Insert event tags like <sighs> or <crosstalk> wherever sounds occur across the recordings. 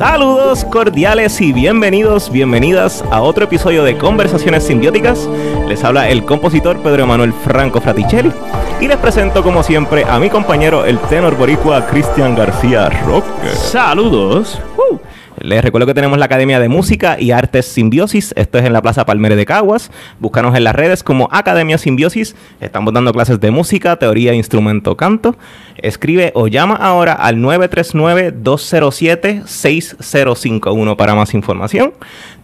Saludos cordiales y bienvenidos, bienvenidas a otro episodio de Conversaciones Simbióticas. Les habla el compositor Pedro Emanuel Franco Fraticelli y les presento como siempre a mi compañero el tenor boricua Cristian García Roque. Saludos. Les recuerdo que tenemos la Academia de Música y Artes Simbiosis. Esto es en la Plaza Palmere de Caguas. Búscanos en las redes como Academia Simbiosis. Estamos dando clases de música, teoría, instrumento, canto. Escribe o llama ahora al 939-207-6051 para más información.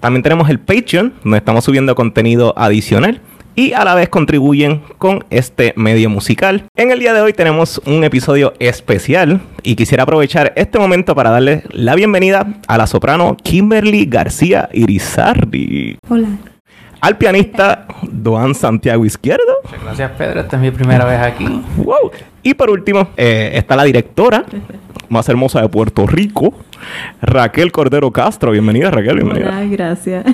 También tenemos el Patreon, donde estamos subiendo contenido adicional y a la vez contribuyen con este medio musical. En el día de hoy tenemos un episodio especial y quisiera aprovechar este momento para darle la bienvenida a la soprano Kimberly García Irizardi. Hola. Al pianista Doan Santiago Izquierdo. Gracias Pedro, esta es mi primera vez aquí. Wow. Y por último eh, está la directora más hermosa de Puerto Rico, Raquel Cordero Castro. Bienvenida Raquel, bienvenida. Hola, gracias.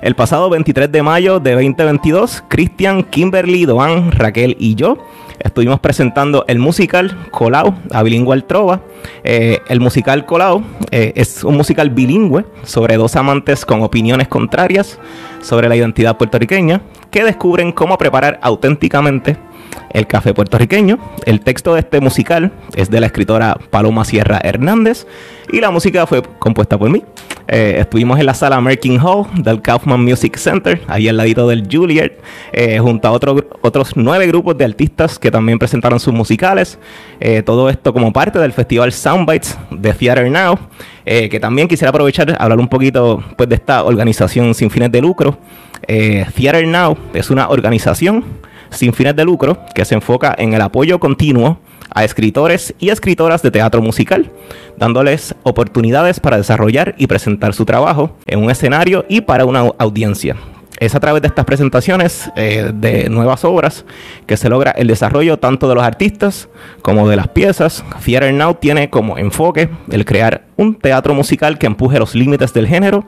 El pasado 23 de mayo de 2022, Cristian, Kimberly, Doan, Raquel y yo estuvimos presentando el musical Colau a Bilingual Trova. Eh, el musical Colau eh, es un musical bilingüe sobre dos amantes con opiniones contrarias sobre la identidad puertorriqueña que descubren cómo preparar auténticamente el café puertorriqueño. El texto de este musical es de la escritora Paloma Sierra Hernández y la música fue compuesta por mí. Eh, estuvimos en la sala Merkin Hall del Kaufman Music Center, ahí al ladito del Juilliard, eh, junto a otros nueve grupos de artistas que también presentaron sus musicales. Eh, todo esto como parte del festival Soundbites de Theater Now, que también quisiera aprovechar hablar un poquito pues, de esta organización sin fines de lucro. Theater Now es una organización sin fines de lucro que se enfoca en el apoyo continuo a escritores y escritoras de teatro musical, dándoles oportunidades para desarrollar y presentar su trabajo en un escenario y para una audiencia. Es a través de estas presentaciones eh, de nuevas obras que se logra el desarrollo tanto de los artistas como de las piezas. Theater Now tiene como enfoque el crear un teatro musical que empuje los límites del género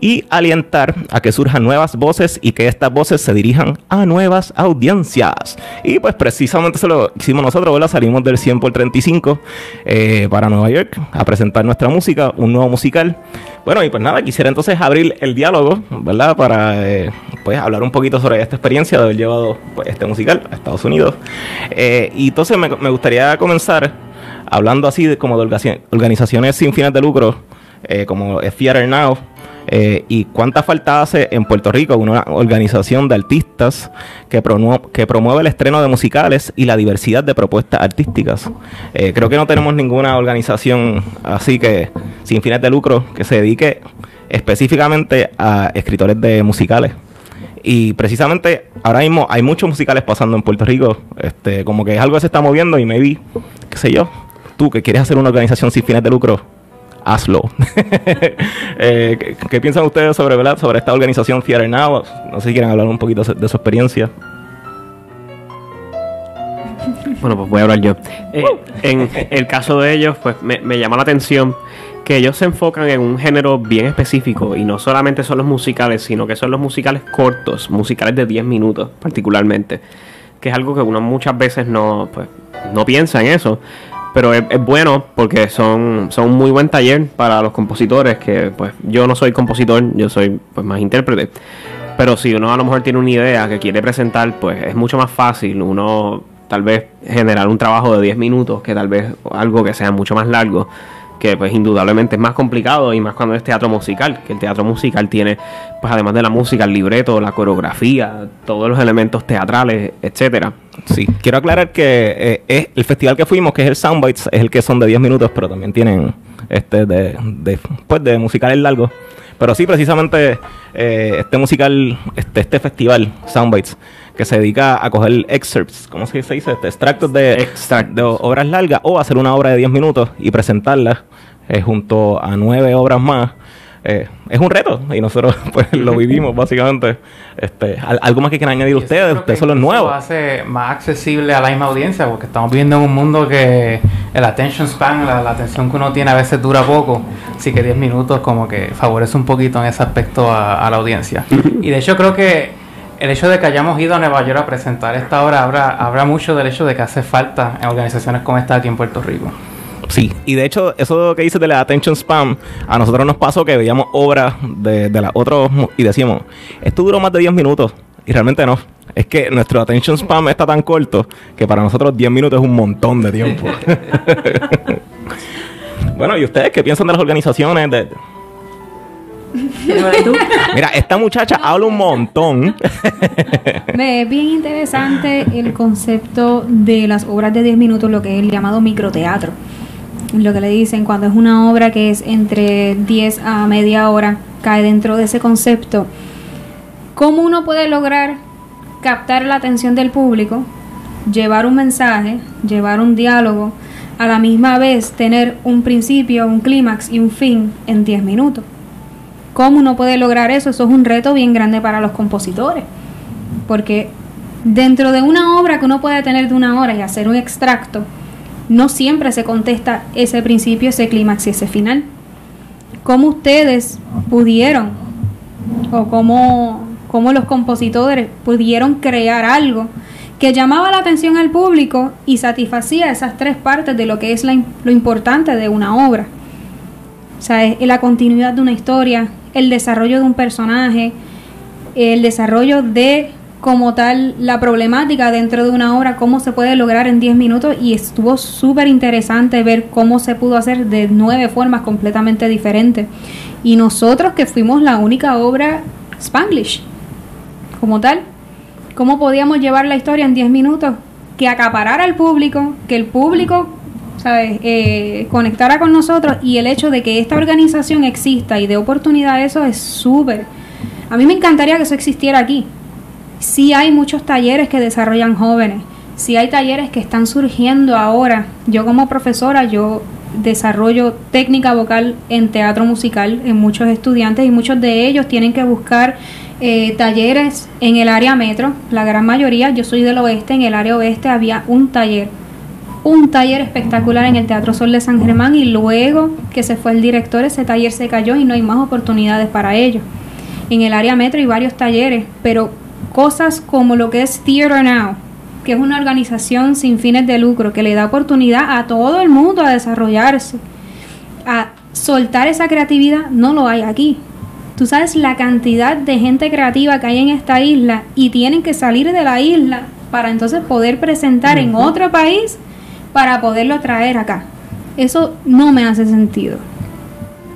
y alientar a que surjan nuevas voces y que estas voces se dirijan a nuevas audiencias. Y pues precisamente eso lo hicimos nosotros, ¿verdad? Salimos del 100 por 35 eh, para Nueva York a presentar nuestra música, un nuevo musical. Bueno, y pues nada, quisiera entonces abrir el diálogo, ¿verdad? Para eh, pues hablar un poquito sobre esta experiencia de haber llevado pues, este musical a Estados Unidos. Eh, y entonces me, gustaría comenzar hablando así de, como de organizaciones sin fines de lucro, como Theater Now eh, ¿Y cuánta falta hace en Puerto Rico una organización de artistas que, promueve el estreno de musicales y la diversidad de propuestas artísticas? Eh, creo que no tenemos ninguna organización así que sin fines de lucro que se dedique específicamente a escritores de musicales. Y precisamente ahora mismo hay muchos musicales pasando en Puerto Rico, este, como que es algo se está moviendo y maybe, qué sé yo, tú que quieres hacer una organización sin fines de lucro, hazlo. <laughs> eh, ¿qué, piensan ustedes sobre, ¿verdad? sobre esta organización Theater Now? No sé si quieren hablar un poquito de su experiencia. Bueno, pues voy a hablar yo. Eh, en el caso de ellos, pues me, me llama la atención que ellos se enfocan en un género bien específico y no solamente son los musicales, sino que son los musicales cortos, musicales de 10 minutos particularmente, que es algo que uno muchas veces no, pues, no piensa en eso. Pero es, bueno porque son, son un muy buen taller para los compositores, que pues yo no soy compositor, yo soy pues más intérprete. Pero si uno a lo mejor tiene una idea que quiere presentar, pues es mucho más fácil uno tal vez generar un trabajo de 10 minutos que tal vez algo que sea mucho más largo que pues indudablemente es más complicado y más cuando es teatro musical, que el teatro musical tiene pues además de la música, el libreto, la coreografía, todos los elementos teatrales, etcétera. Sí, quiero aclarar que eh, es el festival que fuimos, que es el Soundbites, es el que son de 10 minutos, pero también tienen este de, de pues de musicales largos. Pero sí, precisamente eh, este musical, este, este festival, Soundbites, que se dedica a coger excerpts, ¿cómo se dice? Este, extractos de, de obras largas o hacer una obra de 10 minutos y presentarla eh, junto a nueve obras más. eh, es un reto y nosotros <laughs> pues lo vivimos <laughs> básicamente. Este, algo más que quieran añadir ustedes, ustedes son los nuevos. hace más accesible a la misma audiencia porque estamos viviendo en un mundo que el attention span, la, atención que uno tiene a veces dura poco, así que 10 minutos como que favorece un poquito en ese aspecto a, la audiencia. <laughs> Y de hecho creo que el hecho de que hayamos ido a Nueva York a presentar esta obra habrá, habrá mucho del hecho de que hace falta en organizaciones como esta aquí en Puerto Rico. Sí, y de hecho, eso que dices de la attention spam, a nosotros nos pasó que veíamos obras de, de las otros y decíamos, esto duró más de 10 minutos. Y realmente no. Es que nuestro attention spam está tan corto que para nosotros 10 minutos es un montón de tiempo. <laughs> <laughs> bueno, ¿y ustedes qué piensan de las organizaciones? De... Mira, esta muchacha habla un montón. es bien interesante el concepto de las obras de 10 minutos, lo que es el llamado microteatro lo que le dicen cuando es una obra que es entre 10 a media hora, cae dentro de ese concepto. ¿Cómo uno puede lograr captar la atención del público, llevar un mensaje, llevar un diálogo, a la misma vez tener un principio, un clímax y un fin en 10 minutos? ¿Cómo uno puede lograr eso? Eso es un reto bien grande para los compositores, porque dentro de una obra que uno puede tener de una hora y hacer un extracto, no siempre se contesta ese principio, ese clímax y ese final. ¿Cómo ustedes pudieron, o cómo, cómo los compositores pudieron crear algo que llamaba la atención al público y satisfacía esas tres partes de lo que es lo importante de una obra? O sea, la continuidad de una historia, el desarrollo de un personaje, el desarrollo de como tal la problemática dentro de una obra, cómo se puede lograr en 10 minutos y estuvo súper interesante ver cómo se pudo hacer de nueve formas completamente diferentes. Y nosotros que fuimos la única obra Spanglish, como tal, cómo podíamos llevar la historia en 10 minutos, que acaparara al público, que el público ¿sabes? Eh, con nosotros y el hecho de que esta organización exista y dé oportunidad a eso es súper. A mí me encantaría que eso existiera aquí, Sí hay muchos talleres que desarrollan jóvenes, sí hay talleres que están surgiendo ahora. Yo como profesora, yo desarrollo técnica vocal en teatro musical en muchos estudiantes y muchos de ellos tienen que buscar eh, talleres en el área metro. La gran mayoría, yo soy del oeste, en el área oeste había un taller, un taller espectacular en el Teatro Sol de San Germán y luego que se fue el director ese taller se cayó y no hay más oportunidades para ellos. En el área metro hay varios talleres, pero cosas como lo que es Theater Now, que es una organización sin fines de lucro que le da oportunidad a todo el mundo a desarrollarse, a soltar esa creatividad, no lo hay aquí. Tú sabes la cantidad de gente creativa que hay en esta isla y tienen que salir de la isla para entonces poder presentar en otro país para poderlo traer acá. Eso no me hace sentido.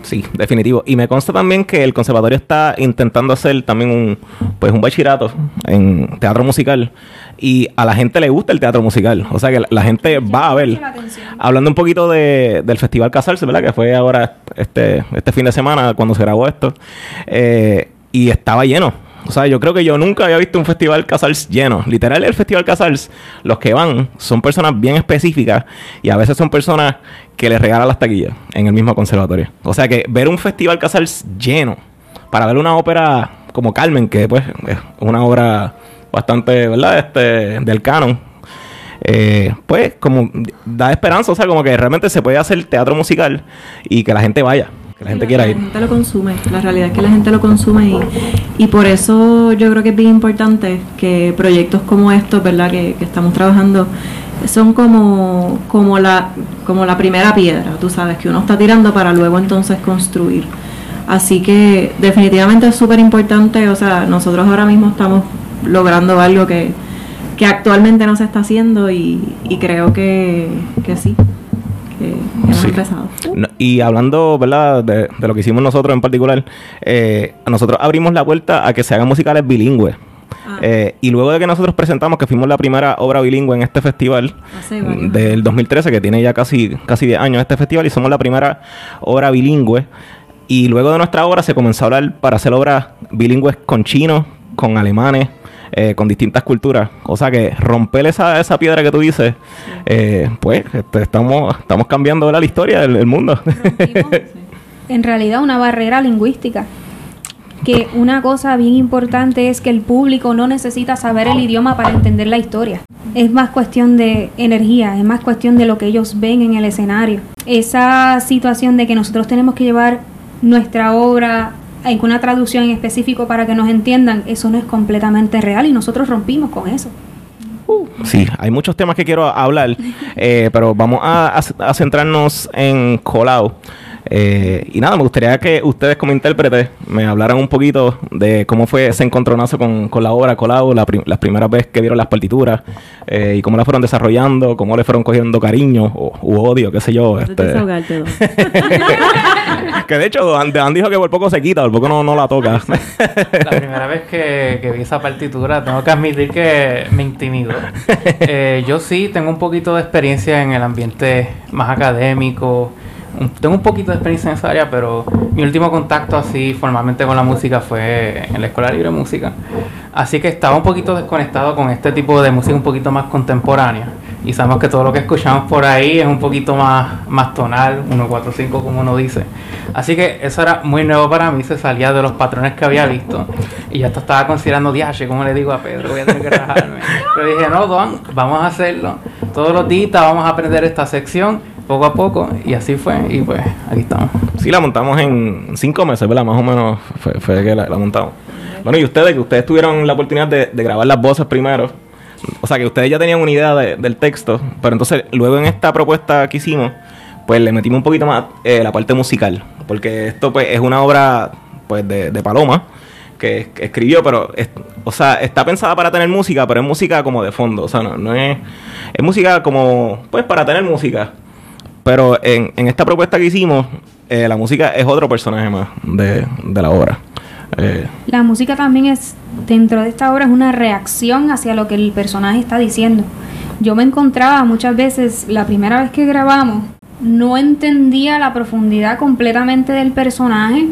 Sí, definitivo. Y me consta también que el conservatorio está intentando hacer también un, pues un bachillerato en teatro musical. Y a la gente le gusta el teatro musical. O sea que la, gente va a ver. Hablando un poquito de, del Festival Casarse, ¿verdad? Que fue ahora este, este fin de semana cuando se grabó esto. Eh, y estaba lleno. O sea, yo creo que yo nunca había visto un festival Casals lleno. Literal, el festival Casals, los que van son personas bien específicas y a veces son personas que les regalan las taquillas en el mismo conservatorio. O sea que ver un festival Casals lleno para ver una ópera como Carmen, que pues es una obra bastante, ¿verdad? Este, del canon. Eh, pues como da esperanza, o sea, como que realmente se puede hacer teatro musical y que la gente vaya que la gente quiera ir. La gente lo consume, la realidad es que la gente lo consume y, y por eso yo creo que es bien importante que proyectos como estos, ¿verdad? Que, que, estamos trabajando son como, como, la, como la primera piedra, tú sabes, que uno está tirando para luego entonces construir. Así que definitivamente es súper importante, o sea, nosotros ahora mismo estamos logrando algo que, que actualmente no se está haciendo y, y creo que, que sí, y hablando, ¿verdad? De, lo que hicimos nosotros en particular, eh, nosotros abrimos la puerta a que se hagan musicales bilingües. Ah. Eh, y luego de que nosotros presentamos que fuimos la primera obra bilingüe en este festival del 2013, que tiene ya casi, casi 10 años este festival, y somos la primera obra bilingüe. Y luego de nuestra obra se comenzó a hablar para hacer obras bilingües con chinos, con alemanes, eh, con distintas culturas. O sea que romper esa, esa piedra que tú dices, eh, pues este, estamos, estamos cambiando la historia del, mundo. <laughs> en realidad una barrera lingüística. Que una cosa bien importante es que el público no necesita saber el idioma para entender la historia. Es más cuestión de energía, es más cuestión de lo que ellos ven en el escenario. Esa situación de que nosotros tenemos que llevar nuestra obra en una traducción en específico para que nos entiendan, eso no es completamente real y nosotros rompimos con eso. Sí, hay muchos temas que quiero hablar, eh, pero vamos a, a- a centrarnos en Colau. Eh, y nada, me gustaría que ustedes como intérpretes me hablaran un poquito de cómo fue ese encontronazo con, con la obra Colau, la prim- las primeras veces que vieron las partituras eh, y cómo la fueron desarrollando, cómo le fueron cogiendo cariño o, u odio, qué sé yo. Este, desahogarte, <laughs> que de hecho, Dan, Dan dijo que por poco se quita, por poco no, no la toca. La primera vez que, que vi esa partitura, tengo que admitir que me intimidó. <laughs> Eh, yo sí tengo un poquito de experiencia en el ambiente más académico. Tengo un poquito de experiencia en esa área, pero mi último contacto así formalmente con la música fue en la Escuela Libre de Música. Así que estaba un poquito desconectado con este tipo de música un poquito más contemporánea. Y sabemos que todo lo que escuchamos por ahí es un poquito más, más tonal, 145 como uno dice. Así que eso era muy nuevo para mí, se salía de los patrones que había visto. Y ya hasta estaba considerando, diache, ¿cómo le digo a Pedro? Voy a tener que rajarme. <laughs> Pero dije, no, Don, vamos a hacerlo. Todos los días vamos a aprender esta sección, poco a poco. Y así fue, y pues aquí estamos. Sí, la montamos en cinco meses, ¿verdad? Más o menos fue, fue que la, montamos. Bueno, y ustedes, que ustedes tuvieron la oportunidad de, grabar las voces primero. O sea, que ustedes ya tenían una idea de- del texto. Pero entonces, luego en esta propuesta que hicimos, pues le metimos un poquito más eh, la parte musical. Porque esto, pues, es una obra, pues, de, Paloma. Que, escribió, pero, o sea, está pensada para tener música, pero es música como de fondo. O sea, no, no es... Es música como, pues, para tener música. Pero en, en esta propuesta que hicimos, eh, la música es otro personaje más de, de la obra. Eh, La música también es, dentro de esta obra, es una reacción hacia lo que el personaje está diciendo. Yo me encontraba muchas veces, la primera vez que grabamos, no entendía la profundidad completamente del personaje.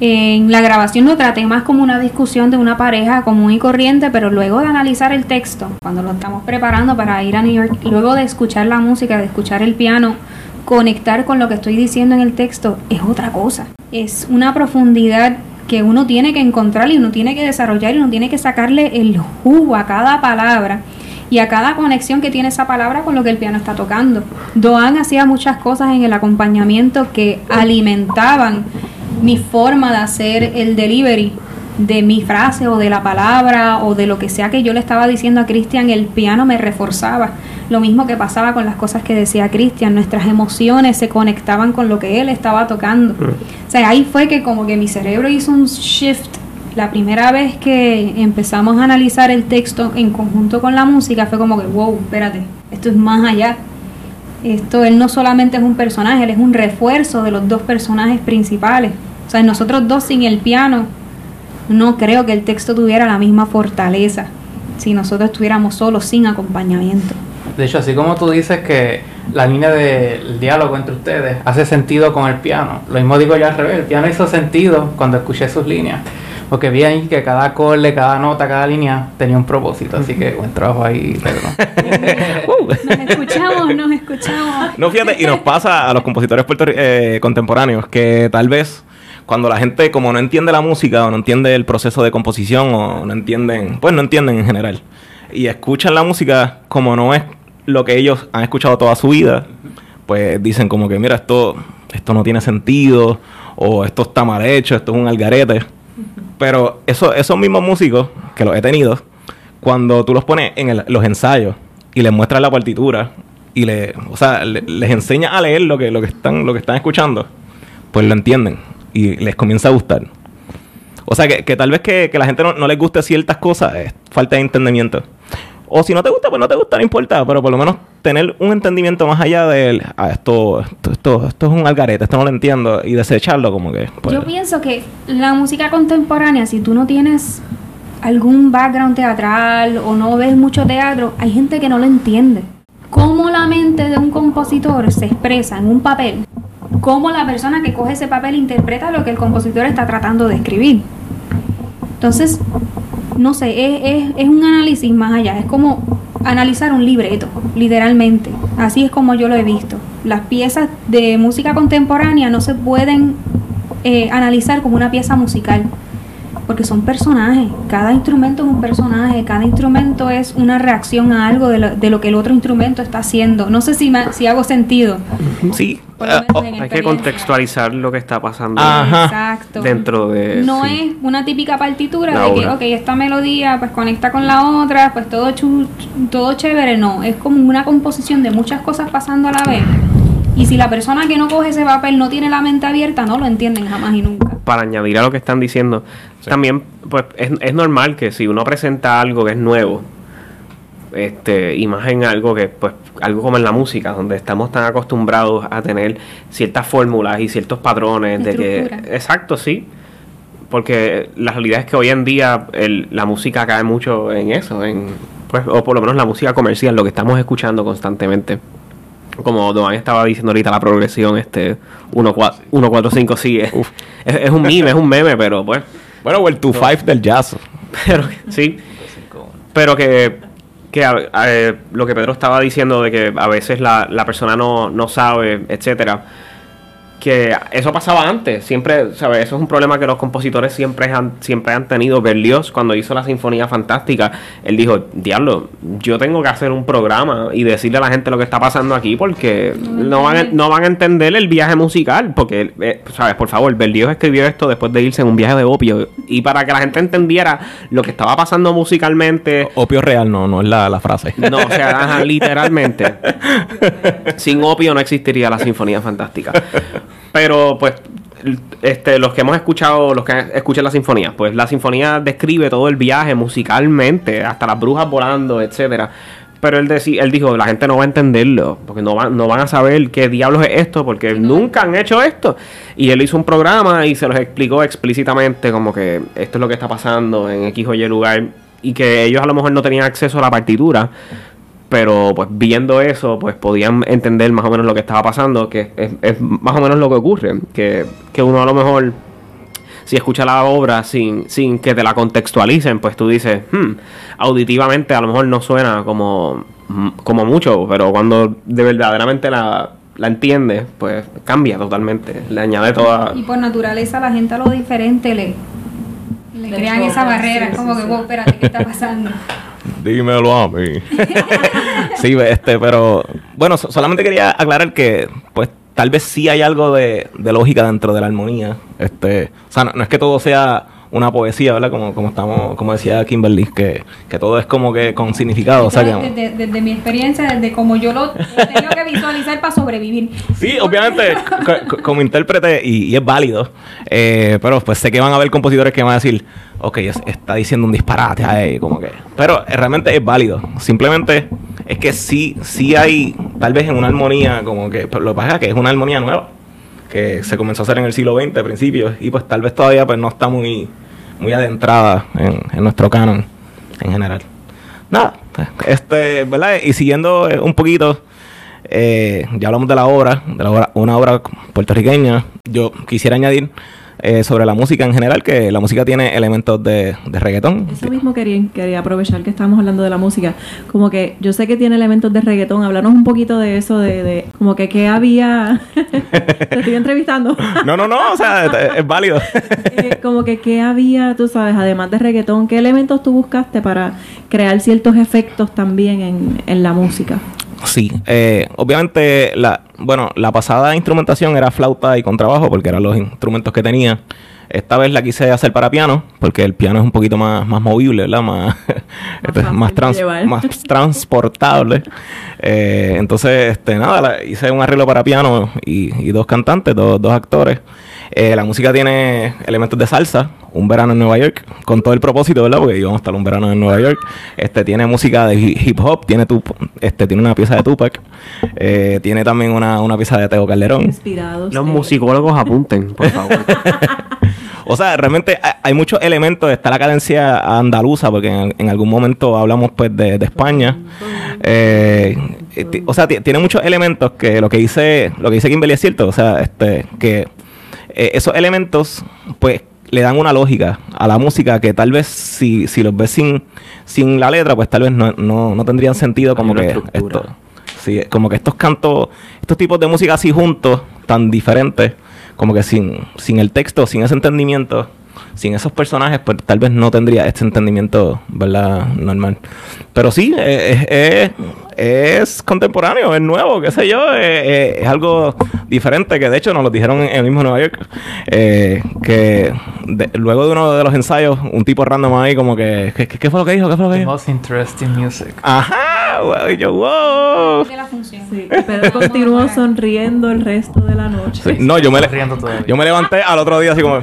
En la grabación lo traté más como una discusión de una pareja común y corriente, pero luego de analizar el texto, cuando lo estamos preparando para ir a New York, luego de escuchar la música, de escuchar el piano, conectar con lo que estoy diciendo en el texto, es otra cosa. Es una profundidad que uno tiene que encontrar y uno tiene que desarrollar y uno tiene que sacarle el jugo a cada palabra y a cada conexión que tiene esa palabra con lo que el piano está tocando. Doan hacía muchas cosas en el acompañamiento que alimentaban mi forma de hacer el delivery de mi frase o de la palabra o de lo que sea que yo le estaba diciendo a Cristian, el piano me reforzaba. Lo mismo que pasaba con las cosas que decía Cristian, nuestras emociones se conectaban con lo que él estaba tocando. O sea, ahí fue que como que mi cerebro hizo un shift. La primera vez que empezamos a analizar el texto en conjunto con la música fue como que, wow, espérate, esto es más allá. Esto, él no solamente es un personaje, él es un refuerzo de los dos personajes principales. O sea, nosotros dos sin el piano, no creo que el texto tuviera la misma fortaleza si nosotros estuviéramos solos sin acompañamiento. De hecho, así como tú dices que la línea del diálogo entre ustedes hace sentido con el piano, lo mismo digo yo al revés, el piano hizo sentido cuando escuché sus líneas, porque vi ahí que cada acorde, cada nota, cada línea tenía un propósito, así que buen trabajo ahí, Pedro. uh. <laughs> Nos escuchamos, nos escuchamos. No, fíjate, y nos pasa a los compositores eh, contemporáneos que tal vez cuando la gente como no entiende la música o no entiende el proceso de composición o no entienden, pues no entienden en general y escuchan la música como no es lo que ellos han escuchado toda su vida, pues dicen como que mira, esto esto no tiene sentido o esto está mal hecho, esto es un algarete. Pero eso, esos mismos músicos que los he tenido, cuando tú los pones en el- los ensayos y les muestras la partitura y le, o sea, le- les enseñas a leer lo que, lo que están, lo que están escuchando, pues lo entienden y les comienza a gustar. O sea, que, que tal vez que, que la gente no, no les guste ciertas cosas es falta de entendimiento. O si no te gusta, pues no te gusta, no importa, pero por lo menos tener un entendimiento más allá de ah, esto, esto, esto, esto es un algarete, esto no lo entiendo, y desecharlo como que. pues, Yo pienso que la música contemporánea, si tú no tienes algún background teatral o no ves mucho teatro, hay gente que no lo entiende. Cómo la mente de un compositor se expresa en un papel, cómo la persona que coge ese papel interpreta lo que el compositor está tratando de escribir. Entonces, no sé, es, un análisis más allá, es como analizar un libreto, literalmente. Así es como yo lo he visto. Las piezas de música contemporánea no se pueden eh, analizar como una pieza musical porque son personajes, cada instrumento es un personaje, cada instrumento es una reacción a algo de lo, de lo que el otro instrumento está haciendo. No sé si, ma- si hago sentido. Sí. En Hay que contextualizar lo que está pasando Ajá. Exacto. dentro de... No sí. es una típica partitura La de que, obra. ok, esta melodía pues conecta con la otra, pues todo, chu- todo chévere, no, es como una composición de muchas cosas pasando a la vez. Y si la persona que no coge ese papel no tiene la mente abierta, no lo entienden jamás y nunca. para añadir a lo que están diciendo, también pues es, es normal que si uno presenta algo que es nuevo, este, y más en algo que, pues, algo como en la música, donde estamos tan acostumbrados a tener ciertas fórmulas y ciertos patrones de que. Exacto, sí. Porque la realidad es que hoy en día el- la música cae mucho en eso, en, pues, o por lo menos la música comercial, lo que estamos escuchando constantemente. Como Doan estaba diciendo ahorita, la progresión, este 1, 4, 1, 4 5, sí, es, es, es un meme, es un meme, pero pues, Bueno, o el 2-5 del jazz. <laughs> pero sí, pero que, que a- a- eh, lo que Pedro estaba diciendo de que a veces la, la persona no, no sabe, etcétera, que eso pasaba antes, siempre, ¿sabes? Eso es un problema que los compositores siempre han, siempre han tenido. Berlioz, cuando hizo la Sinfonía Fantástica, él dijo, diablo, yo tengo que hacer un programa y decirle a la gente lo que está pasando aquí porque no van a, no van a entender el viaje musical, porque, eh, ¿sabes? Por favor, Berlioz escribió esto después de irse en un viaje de opio y para que la gente entendiera lo que estaba pasando musicalmente. Opio real, no, no es la, la frase. No, o sea, ajá, literalmente. <laughs> Sin opio no existiría la Sinfonía Fantástica. Pero, pues, este, los que hemos escuchado, los que escuchan la sinfonía, pues la sinfonía describe todo el viaje musicalmente, hasta las brujas volando, etcétera. Pero él, deci- él dijo, la gente no va a entenderlo, porque no, van no van a saber qué diablos es esto, porque nunca han hecho esto. Y él hizo un programa y se los explicó explícitamente como que esto es lo que está pasando en X o Y lugar, y que ellos a lo mejor no tenían acceso a la partitura, pero pues viendo eso, pues podían entender más o menos lo que estaba pasando, que es, es más o menos lo que ocurre, que, que uno a lo mejor, si escucha la obra sin, sin que te la contextualicen, pues tú dices, "Hmm, auditivamente a lo mejor no suena como, mm, como mucho, pero cuando de verdaderamente la, la entiendes, pues cambia totalmente, le añade toda... Y por naturaleza la gente a lo diferente le, le crean choca, esa barrera, sí, como sí, que, sí. "Wow, espérate, ¿qué está pasando? <laughs> Dímelo a mí. <laughs> este, pero bueno, so- solamente quería aclarar que, pues, tal vez sí hay algo de, de lógica dentro de la armonía. Este, o sea, no es que todo sea una poesía, ¿verdad? Como, como estamos, como decía Kimberly, que, que todo es como que con significado. O sea, Esto que, es desde, desde mi experiencia, desde como yo lo he tenido que visualizar para sobrevivir. Sí, obviamente, <laughs> co- co- como intérprete, y, y es válido, eh, pero pues sé que van a haber compositores que van a decir, ok, es- está diciendo un disparate ahí, como que... Pero eh, realmente es válido, simplemente es que sí, sí hay, tal vez en una armonía, como que, pero lo que pasa es que es una armonía nueva, que se comenzó a hacer en el siglo XX, a principios, y pues tal vez todavía pues no está muy, muy adentrada en, nuestro canon en general. Nada, este, ¿verdad? Y siguiendo eh, un poquito, eh, ya hablamos de la obra, de la obra, una obra puertorriqueña. Yo quisiera añadir eh, sobre la música en general, que la música tiene elementos de, de reggaetón. Eso mismo quería, quería aprovechar que estábamos hablando de la música. Como que yo sé que tiene elementos de reggaetón. Hablarnos un poquito de eso, de, de como que qué había. <laughs> Te estoy entrevistando. No, no, no, o sea, es, es válido. <laughs> Eh, como que qué había, tú sabes, además de reggaetón, qué elementos tú buscaste para crear ciertos efectos también en, en la música. Sí, eh, obviamente la, bueno, la pasada instrumentación era flauta y contrabajo porque eran los instrumentos que tenía. Esta vez la quise hacer para piano porque el piano es un poquito más, más movible, ¿verdad? Más, <laughs> este, más, trans- transportable. Eh, entonces, este, nada, la- hice un arreglo para piano y, y dos cantantes, dos, dos actores. Eh, la música tiene elementos de salsa, un verano en Nueva York, con todo el propósito, ¿verdad? Porque íbamos a estar un verano en Nueva York. Este tiene música de hi- hip hop, tiene tu, este tiene una pieza de Tupac, eh, tiene también una, una pieza de Teo Calderón. Inspirados. Los musicólogos apunten, por favor. <laughs> O sea, realmente hay, muchos elementos. Está la cadencia andaluza, porque en, en algún momento hablamos pues de, de España. Eh, o sea, ti- tiene muchos elementos que lo que dice, lo que dice Kimberly es cierto. O sea, este, que eh, esos elementos, pues, le dan una lógica a la música que tal vez si, si los ves sin, sin la letra, pues tal vez no, no, no tendrían sentido como que esto. Sí, como que estos cantos, estos tipos de música así juntos, tan diferentes, como que sin, sin el texto, sin ese entendimiento, sin esos personajes, pues tal vez no tendría este entendimiento, ¿verdad? Normal. Pero sí, eh, es, es contemporáneo, es nuevo, qué sé yo, eh, eh, es algo diferente que de hecho nos lo dijeron en el mismo Nueva York, eh, que de- luego de uno de los ensayos, un tipo random ahí como que, ¿qué, qué- qué fue lo que dijo? ¿Qué fue lo que The dijo? most interesting music. Ajá, y yo, wow. De la función. Sí, Pedro <laughs> continuó sonriendo el resto de la noche. Sí, No, yo me, le- yo me levanté al otro día así como,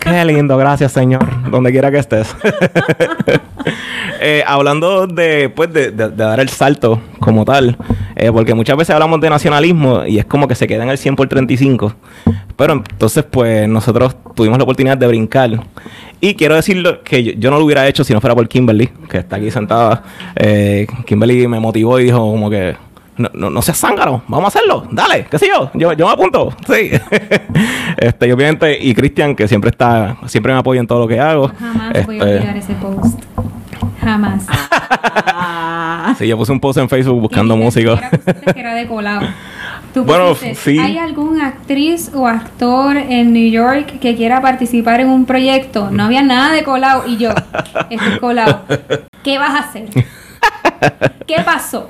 qué lindo, gracias Señor, donde quiera que estés. <laughs> <laughs> Eh, hablando de, pues, de, de- de dar el salto como tal, eh, porque muchas veces hablamos de nacionalismo y es como que se queda en el 100 por 35, pero entonces pues nosotros tuvimos la oportunidad de brincar. Y quiero decirlo que yo, yo no lo hubiera hecho si no fuera por Kimberly, que está aquí sentada. Eh, Kimberly me motivó y dijo como que... No, no, no seas zángano, vamos a hacerlo, dale, qué sé yo, yo, yo me apunto, sí. <laughs> este, y obviamente, y Cristian, que siempre está, siempre me apoya en todo lo que hago. Jamás voy a Este, olvidar ese post. Jamás. Ah, Sí, yo puse un post en Facebook buscando músicos. siquiera pusiste que era de colado. Tú Bueno, pusiste, sí. ¿Hay algún actriz o actor en New York que quiera participar en un proyecto? No había nada de colado y yo, estoy colado. ¿Qué vas a hacer? ¿Qué pasó?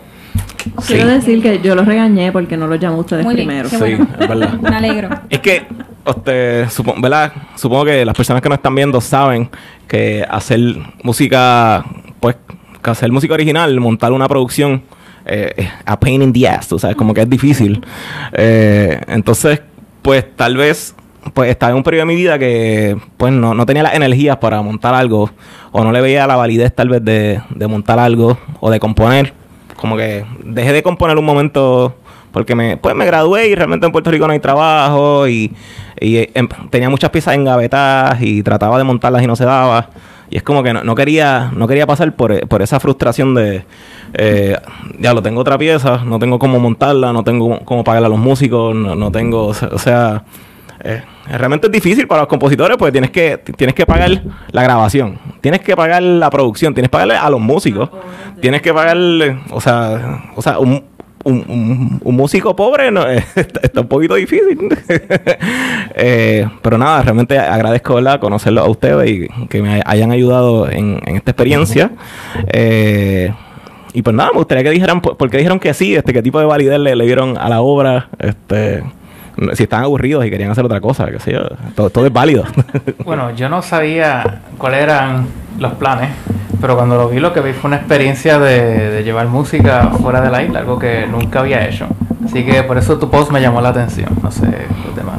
Quiero decir que yo los regañé porque no los llamó ustedes Muy bien, primero. qué Sí, es verdad. <laughs> Me alegro. Es que, este, supo- ¿verdad? Supongo que las personas que nos están viendo saben que hacer música, pues, que hacer música original, montar una producción, eh, es a pain in the ass, tú sabes, como que es difícil. Eh, entonces, pues, tal vez, pues, estaba en un periodo de mi vida que, pues, no, no tenía las energías para montar algo, o no le veía la validez, tal vez, de, de montar algo, o de componer. Como que dejé de componer un momento porque me, pues me gradué y realmente en Puerto Rico no hay trabajo y, y, eh, em- tenía muchas piezas engavetadas y trataba de montarlas y no se daba. Y es como que no, no quería no quería pasar por, eh, por esa frustración de, eh, ya lo tengo otra pieza, no tengo cómo montarla, no tengo cómo pagarle a los músicos, no, no tengo, o sea, eh, realmente es difícil para los compositores porque tienes que tienes que pagar la grabación, tienes que pagar la producción, tienes que pagarle a los músicos, tienes que pagarle, o sea, o sea, un, un, un- músico pobre no, <laughs> está, un poquito difícil. <laughs> Eh, pero nada, realmente agradezco ¿verdad? conocerlo a ustedes y que me hayan ayudado en, esta experiencia. Eh, y pues nada, me gustaría que dijeran por, por qué dijeron que sí, este, qué tipo de validez le, le dieron a la obra, este, si están aburridos y querían hacer otra cosa, qué sé yo. Todo, todo es válido. <laughs> Bueno, yo no sabía cuáles eran los planes, pero cuando lo vi lo que vi fue una experiencia de, de llevar música fuera de la isla, algo que nunca había hecho. Así que por eso tu post me llamó la atención, no sé los demás.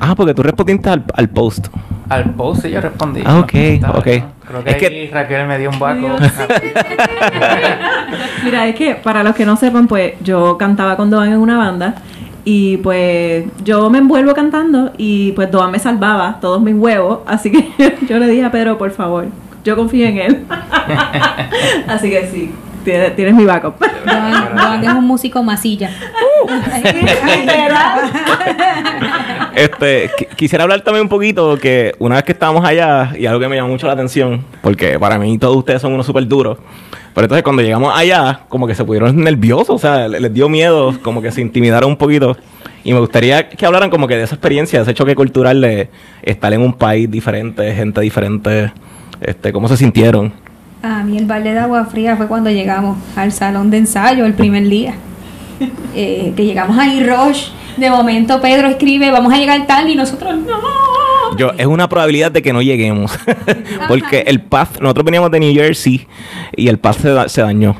ah, porque tú respondiste al, al post. Al post sí yo respondí. Ah, ok, ok. ¿no? Creo que, Es que- Raquel me dio un vaco. <laughs> Mira, es que para los que no sepan, pues yo cantaba con Doan en una banda y pues yo me envuelvo cantando y pues Doan me salvaba todos mis huevos, así que <laughs> yo le dije a Pedro, por favor, yo confío en él. <laughs> así que sí, tienes, tienes mi backup. Joan es un músico masilla. Este, qui- quisiera hablar también un poquito que una vez que estábamos allá, y algo que me llamó mucho la atención, porque para mí todos ustedes son unos súper duros, pero entonces cuando llegamos allá, como que se pudieron nerviosos, o sea, le- les dio miedo, como que se intimidaron un poquito. Y me gustaría que hablaran como que de esa experiencia, de ese choque cultural de estar en un país diferente, gente diferente, este, cómo se sintieron. A mí el balde de agua fría fue cuando llegamos al salón de ensayo el primer día. Eh, que llegamos ahí, Roche. De momento Pedro escribe, vamos a llegar tal y nosotros no. Yo, es una probabilidad de que no lleguemos. <laughs> Porque el path, nosotros veníamos de New Jersey y el path se, da- se dañó.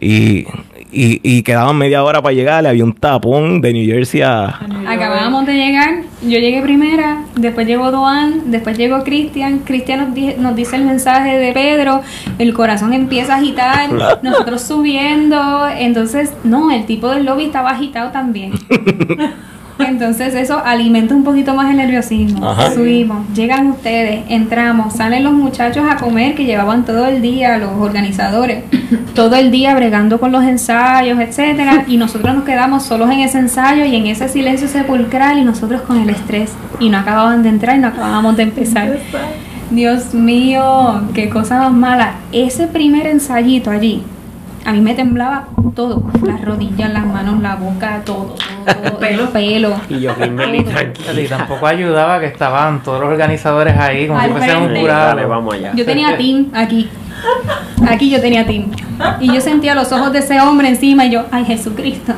Y, y, y quedaban media hora para llegar, había un tapón de New Jersey a... Acabábamos de llegar, yo llegué primera, después llegó Doan, después llegó Cristian, Cristian nos, di- nos dice el mensaje de Pedro, el corazón empieza a agitar, <laughs> nosotros subiendo, entonces, no, el tipo del lobby estaba agitado también. <laughs> Entonces eso alimenta un poquito más el nerviosismo. Ajá. Subimos, llegan ustedes, entramos, salen los muchachos a comer que llevaban todo el día, los organizadores, <coughs> todo el día bregando con los ensayos, etcétera, y nosotros nos quedamos solos en ese ensayo y en ese silencio sepulcral y nosotros con el estrés y no acababan de entrar y no acabábamos de empezar. Dios mío, qué cosa más mala. Ese primer ensayito allí a mí me temblaba todo, las rodillas, las manos, la boca, todo, todo, <laughs> todo, pelo, pelo. Y yo, Todo. tranquila. Y tampoco ayudaba que estaban todos los organizadores ahí, como si Al fuese un frente. jurado. Dale, vamos allá. Yo tenía team aquí. Aquí yo tenía team. Y yo sentía los ojos de ese hombre encima y yo, ay Jesucristo.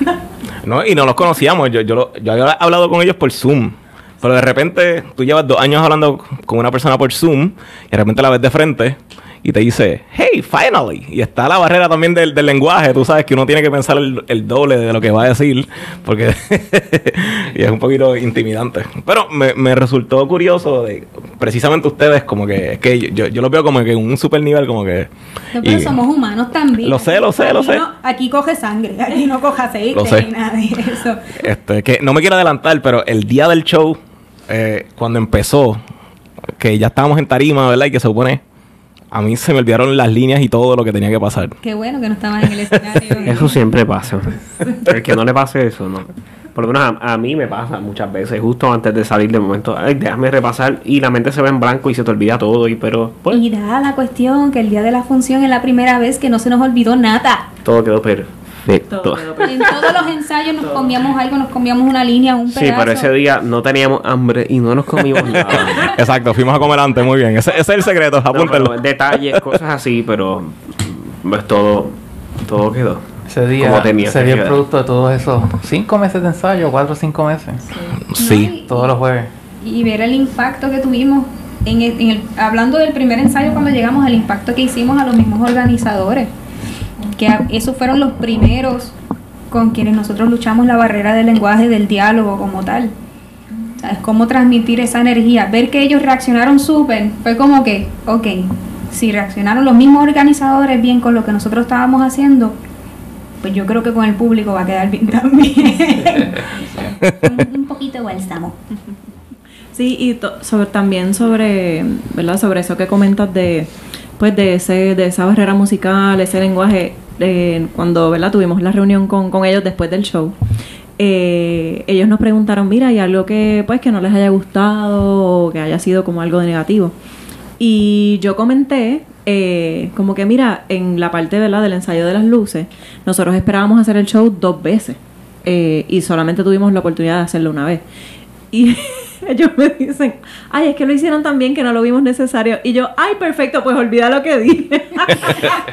<laughs> No, y no los conocíamos. Yo, yo, lo- yo había hablado con ellos por Zoom. Pero de repente tú llevas dos años hablando con una persona por Zoom y de repente la ves de frente y te dice, hey, finally. Y está la barrera también del, del lenguaje. Tú sabes que uno tiene que pensar el, el doble de lo que va a decir porque <laughs> y es un poquito intimidante. Pero me, me resultó curioso de precisamente ustedes como que, es que yo, yo los veo como que en un super nivel como que... No, pero y- somos humanos también. Lo sé, lo sé, lo Aquí sé. no- aquí coge sangre, <laughs> aquí no coge aceite Lo sé. ni nada de eso. Este, que no me quiero adelantar, pero el día del show, eh, cuando empezó, que ya estábamos en tarima, ¿verdad? Y que se supone, a mí se me olvidaron las líneas y todo lo que tenía que pasar. Qué bueno que no estaban en el escenario. <laughs> Eso siempre pasa. El que no le pase eso, no. Por lo menos a, a mí me pasa muchas veces, justo antes de salir de momento, ay, déjame repasar y la mente se ve en blanco y se te olvida todo, y pero pues Y da la cuestión que el día de la función es la primera vez que no se nos olvidó nada. todo quedó perfecto. Todo quedó En todos los ensayos nos comíamos algo, nos comíamos una línea, un pedazo. Sí, pero ese día no teníamos hambre y no nos comimos <laughs> nada. Exacto, fuimos a comer antes, muy bien. Ese, ese es el secreto, apúntenlo. detalles, cosas así, pero pues todo, todo quedó. Ese día Como tenía se que dio el producto de todos esos cinco meses de ensayo, cuatro o cinco meses. sí. Todos los jueves. y ver el impacto que tuvimos en el, en el- hablando del primer ensayo cuando llegamos el impacto que hicimos a los mismos organizadores que esos fueron los primeros con quienes nosotros luchamos la barrera del lenguaje del diálogo como tal ¿Sabes? cómo transmitir esa energía ver que ellos reaccionaron súper fue como que ok si reaccionaron los mismos organizadores bien con lo que nosotros estábamos haciendo pues yo creo que con el público va a quedar bien <laughs> también un, un poquito de bálsamo Sí, y to- sobre, también sobre, ¿verdad? Sobre eso que comentas de, pues de ese, de esa barrera musical, ese lenguaje, eh, cuando, ¿verdad? Tuvimos la reunión con, con ellos después del show. eh, ellos nos preguntaron, mira, ¿hay algo que, pues, que no les haya gustado o que haya sido como algo de negativo? Y yo comenté, eh, como que mira, en la parte ¿verdad? del ensayo de las luces, nosotros esperábamos hacer el show dos veces y solamente tuvimos la oportunidad de hacerlo una vez. Y <laughs> <laughs> ellos me dicen, ay, es que lo hicieron tan bien que no lo vimos necesario. Y yo, ay, perfecto, pues olvida lo que dije.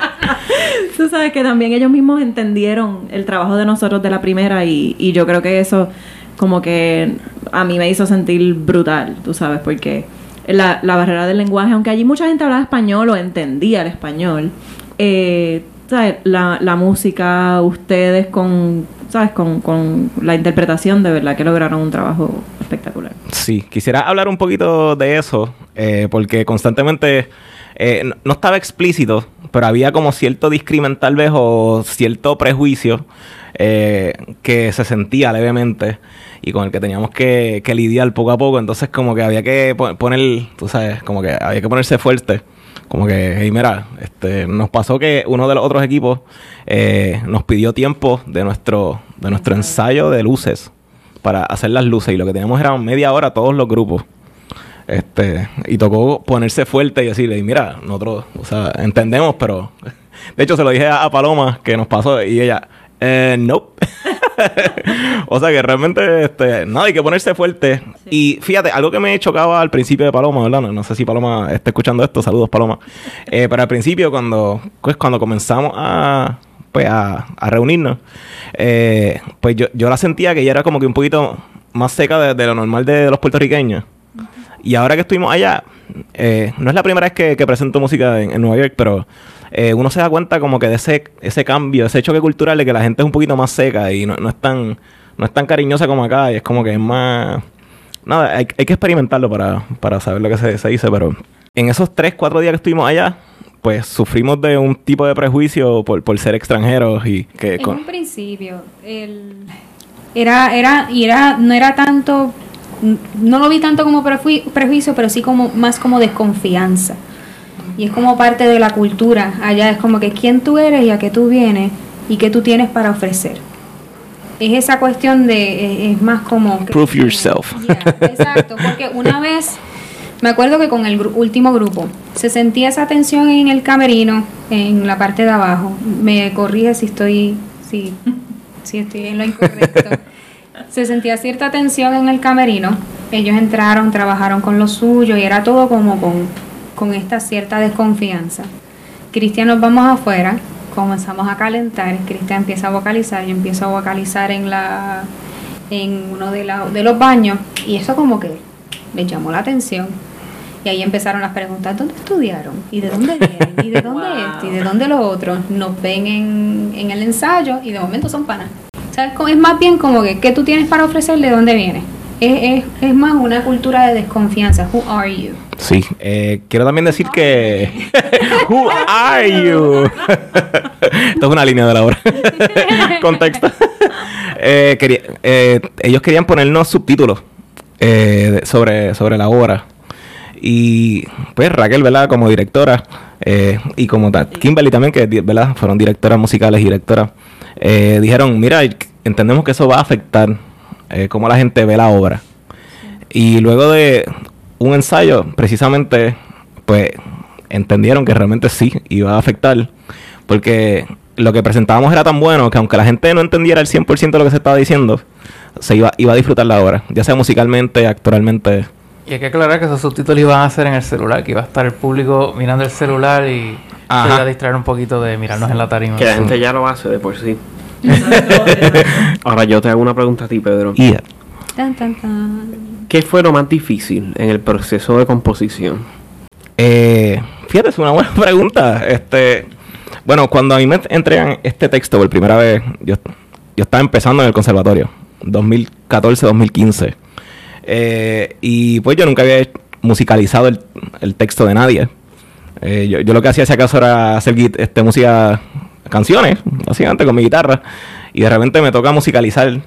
<laughs> Tú sabes que también ellos mismos entendieron el trabajo de nosotros de la primera y, y yo creo que eso como que a mí me hizo sentir brutal, tú sabes, porque la, la barrera del lenguaje, aunque allí mucha gente hablaba español o entendía el español, eh, ¿sabes? La, la música, ustedes con, ¿sabes? Con, con la interpretación, de verdad que lograron un trabajo espectacular. Sí, quisiera hablar un poquito de eso, eh, porque constantemente eh, no, no estaba explícito, pero había como cierto discrimen tal vez o cierto prejuicio eh, que se sentía levemente y con el que teníamos que, que lidiar poco a poco. Entonces como que había que po- poner, tú sabes, como que había que ponerse fuerte. Como que, hey, mira, este, nos pasó que uno de los otros equipos eh, nos pidió tiempo de nuestro, de nuestro ensayo de luces para hacer las luces y lo que teníamos era media hora todos los grupos. Este, y tocó ponerse fuerte y decirle, mira, nosotros, o sea, entendemos, pero <laughs> de hecho se lo dije a, a Paloma que nos pasó y ella, eh, nope. <laughs> o sea que realmente, este, nada, hay que ponerse fuerte. Y fíjate, algo que me chocaba al principio de Paloma, ¿verdad? No, no sé si Paloma está escuchando esto, saludos Paloma. <laughs> Eh, pero al principio, cuando, pues, cuando comenzamos a, pues, a, a reunirnos, eh, pues yo, yo la sentía que ella era como que un poquito más seca de, de lo normal de los puertorriqueños. Y ahora que estuvimos allá, eh, no es la primera vez que, que presento música en, en Nueva York, pero eh, uno se da cuenta como que de ese, ese cambio, ese choque cultural de que la gente es un poquito más seca y no, no es tan no es tan cariñosa como acá y es como que es más... Nada, hay, hay que experimentarlo para, para saber lo que se, se dice, pero en esos tres, cuatro días que estuvimos allá, pues sufrimos de un tipo de prejuicio por, por ser extranjeros y que... En con- un principio, el, era, era, y era, no era tanto, no lo vi tanto como prejui- prejuicio, pero sí como más como desconfianza. Y es como parte de la cultura. Allá es como que quién tú eres y a qué tú vienes y qué tú tienes para ofrecer. Es esa cuestión de, es más como... que- Prove yourself. Yeah, exacto, porque una <laughs> vez Me acuerdo que con el gru- último grupo se sentía esa tensión en el camerino, en la parte de abajo. Me corrige si estoy, si, si estoy en lo incorrecto. <laughs> se sentía cierta tensión en el camerino. Ellos entraron, trabajaron con lo suyo y era todo como con, con esta cierta desconfianza. Cristian, nos vamos afuera, comenzamos a calentar, Cristian empieza a vocalizar, yo empiezo a vocalizar en la en uno de, la- de los baños y eso como que les llamó la atención. Y ahí empezaron las preguntas, ¿dónde estudiaron? ¿Y de dónde vienen? ¿Y de dónde <laughs> esto? ¿Y de dónde lo otro? Nos ven en, en el ensayo y de momento son panas. O sea, es más bien como que, ¿qué tú tienes para ofrecer? ¿De dónde vienes? Es, es, es más una cultura de desconfianza. Who are you? Sí, eh, quiero también decir que. <laughs> Who are you? <laughs> Esto es una línea de la obra. <laughs> Contexto. Eh, quería- eh, ellos querían ponernos subtítulos eh, sobre, sobre la obra. Y pues Raquel, ¿verdad? Como directora eh, y como tal, Kimberly también, que ¿verdad? Fueron directoras musicales y directoras, eh, dijeron, mira, entendemos que eso va a afectar eh, cómo la gente ve la obra. Y luego de un ensayo, precisamente, pues entendieron que realmente sí iba a afectar, porque lo que presentábamos era tan bueno que aunque la gente no entendiera el 100% de lo que se estaba diciendo, se iba, iba a disfrutar la obra, ya sea musicalmente, actoralmente. Y hay que aclarar que esos subtítulos iban a ser en el celular, que iba a estar el público mirando el celular y Ajá. se iba a distraer un poquito de mirarnos en la tarima. Que la gente ya lo hace de por sí. <laughs> Ahora yo te hago una pregunta a ti, Pedro. Y Tan, tan, tan. ¿Qué fue lo más difícil en el proceso de composición? Eh, fíjate, es una buena <laughs> pregunta. Este, bueno, cuando a mí me entregan este texto por primera vez, yo, yo estaba empezando en el conservatorio, 2014-2015. Eh, y pues yo nunca había musicalizado el, el texto de nadie. Eh, yo, yo lo que hacía si acaso era hacer este, música, canciones, básicamente con mi guitarra. Y de repente me toca musicalizar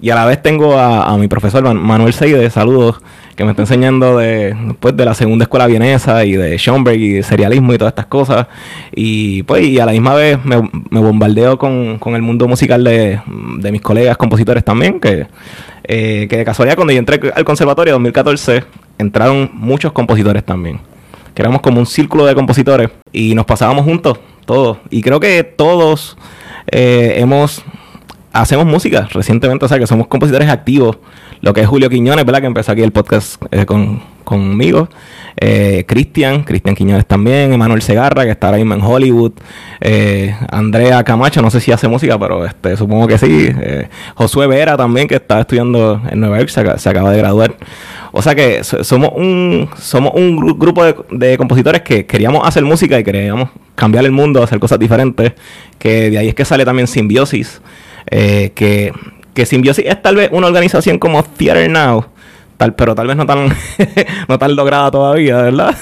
y a la vez tengo a, mi profesor Man- Manuel Seide, saludos, que me está enseñando de, pues, de la segunda escuela vienesa y de Schoenberg y de serialismo y todas estas cosas. Y pues y a la misma vez me, bombardeo con, con el mundo musical de, de mis colegas compositores también, que, eh, que de casualidad cuando yo entré al conservatorio en 2014 entraron muchos compositores también. Que éramos como un círculo de compositores y nos pasábamos juntos, todos. Y creo que todos eh, hemos hacemos música recientemente, o sea que somos compositores activos. Lo que es Julio Quiñones, ¿verdad? Que empezó aquí el podcast eh, con, conmigo. Eh, Cristian, Cristian Quiñones también. Emanuel Segarra, que está ahora mismo en Hollywood. Eh, Andrea Camacho, no sé si hace música, pero este, supongo que sí. Eh, Josué Vera también, que está estudiando en Nueva York, se, aca- se acaba de graduar. O sea que so- somos un, somos un gru- grupo de, de compositores que queríamos hacer música y queríamos cambiar el mundo, hacer cosas diferentes. Que de ahí es que sale también Simbiosis. eh, que, que Simbiosis es tal vez una organización como Theater Now. Tal, pero tal vez no tan, <laughs> no tan lograda todavía, ¿verdad?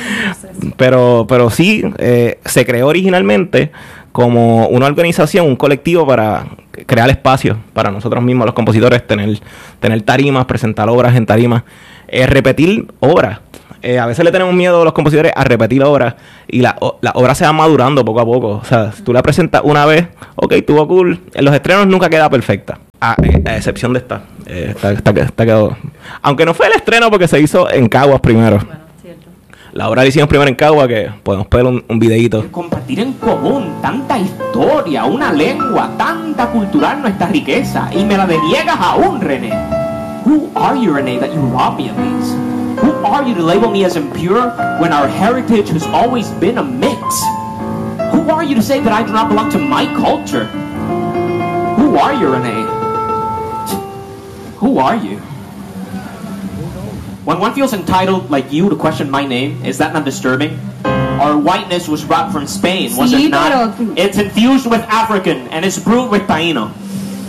<laughs> pero, pero sí, eh, se creó originalmente como una organización, un colectivo para crear espacios para nosotros mismos, los compositores, tener, tener tarimas, presentar obras en tarimas, eh, repetir obras. Eh, a veces le tenemos miedo a los compositores a repetir obras y la, o- la obra se va madurando poco a poco. O sea, si tú la presentas una vez, ok, tuvo cool. En los estrenos nunca queda perfecta. A, a excepción de esta. Eh, esta- esta quedó. Aunque no fue el estreno porque se hizo en Caguas primero. La obra la hicimos primero en Caguas, que podemos poner un, un. Compartir en común tanta historia, una lengua, tanta cultural nuestra riqueza y me la deniegas aún, René. Who are you, René, that you rob me of these? Who are you to label me as impure when our heritage has always been a mix? Who are you to say that I do not belong to my culture? Who are you, René? Who are you? When one feels entitled, like you, to question my name, is that not disturbing? Our whiteness was brought from Spain, was Sí, it not? pero- It's infused with African and it's brewed with Taino.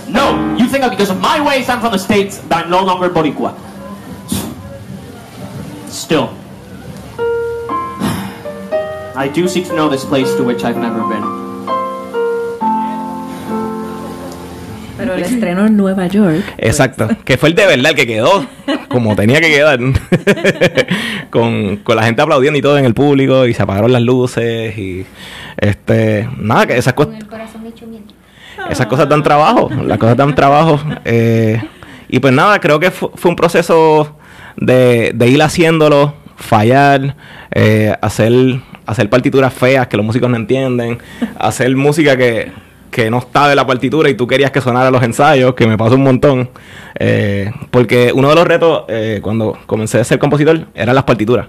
No, you think that because of my ways I'm from the States, that I'm no longer Boricua. Still, <sighs> I do seek to know this place to which I've never been. Pero el estreno en Nueva York. Exacto, que fue el de verdad el que quedó, como tenía que quedar, <laughs> con, con la gente aplaudiendo y todo en el público, y se apagaron las luces, y este, nada, que esas, cosas esas cosas dan trabajo, las cosas dan trabajo, eh, y pues nada, creo que fu- fue un proceso de, de ir haciéndolo, fallar, eh, hacer, hacer partituras feas que los músicos no entienden, hacer música que, que no está de la partitura y tú querías que sonara los ensayos, que me pasó un montón. Eh, porque uno de los retos eh, cuando comencé a ser compositor eran las partituras.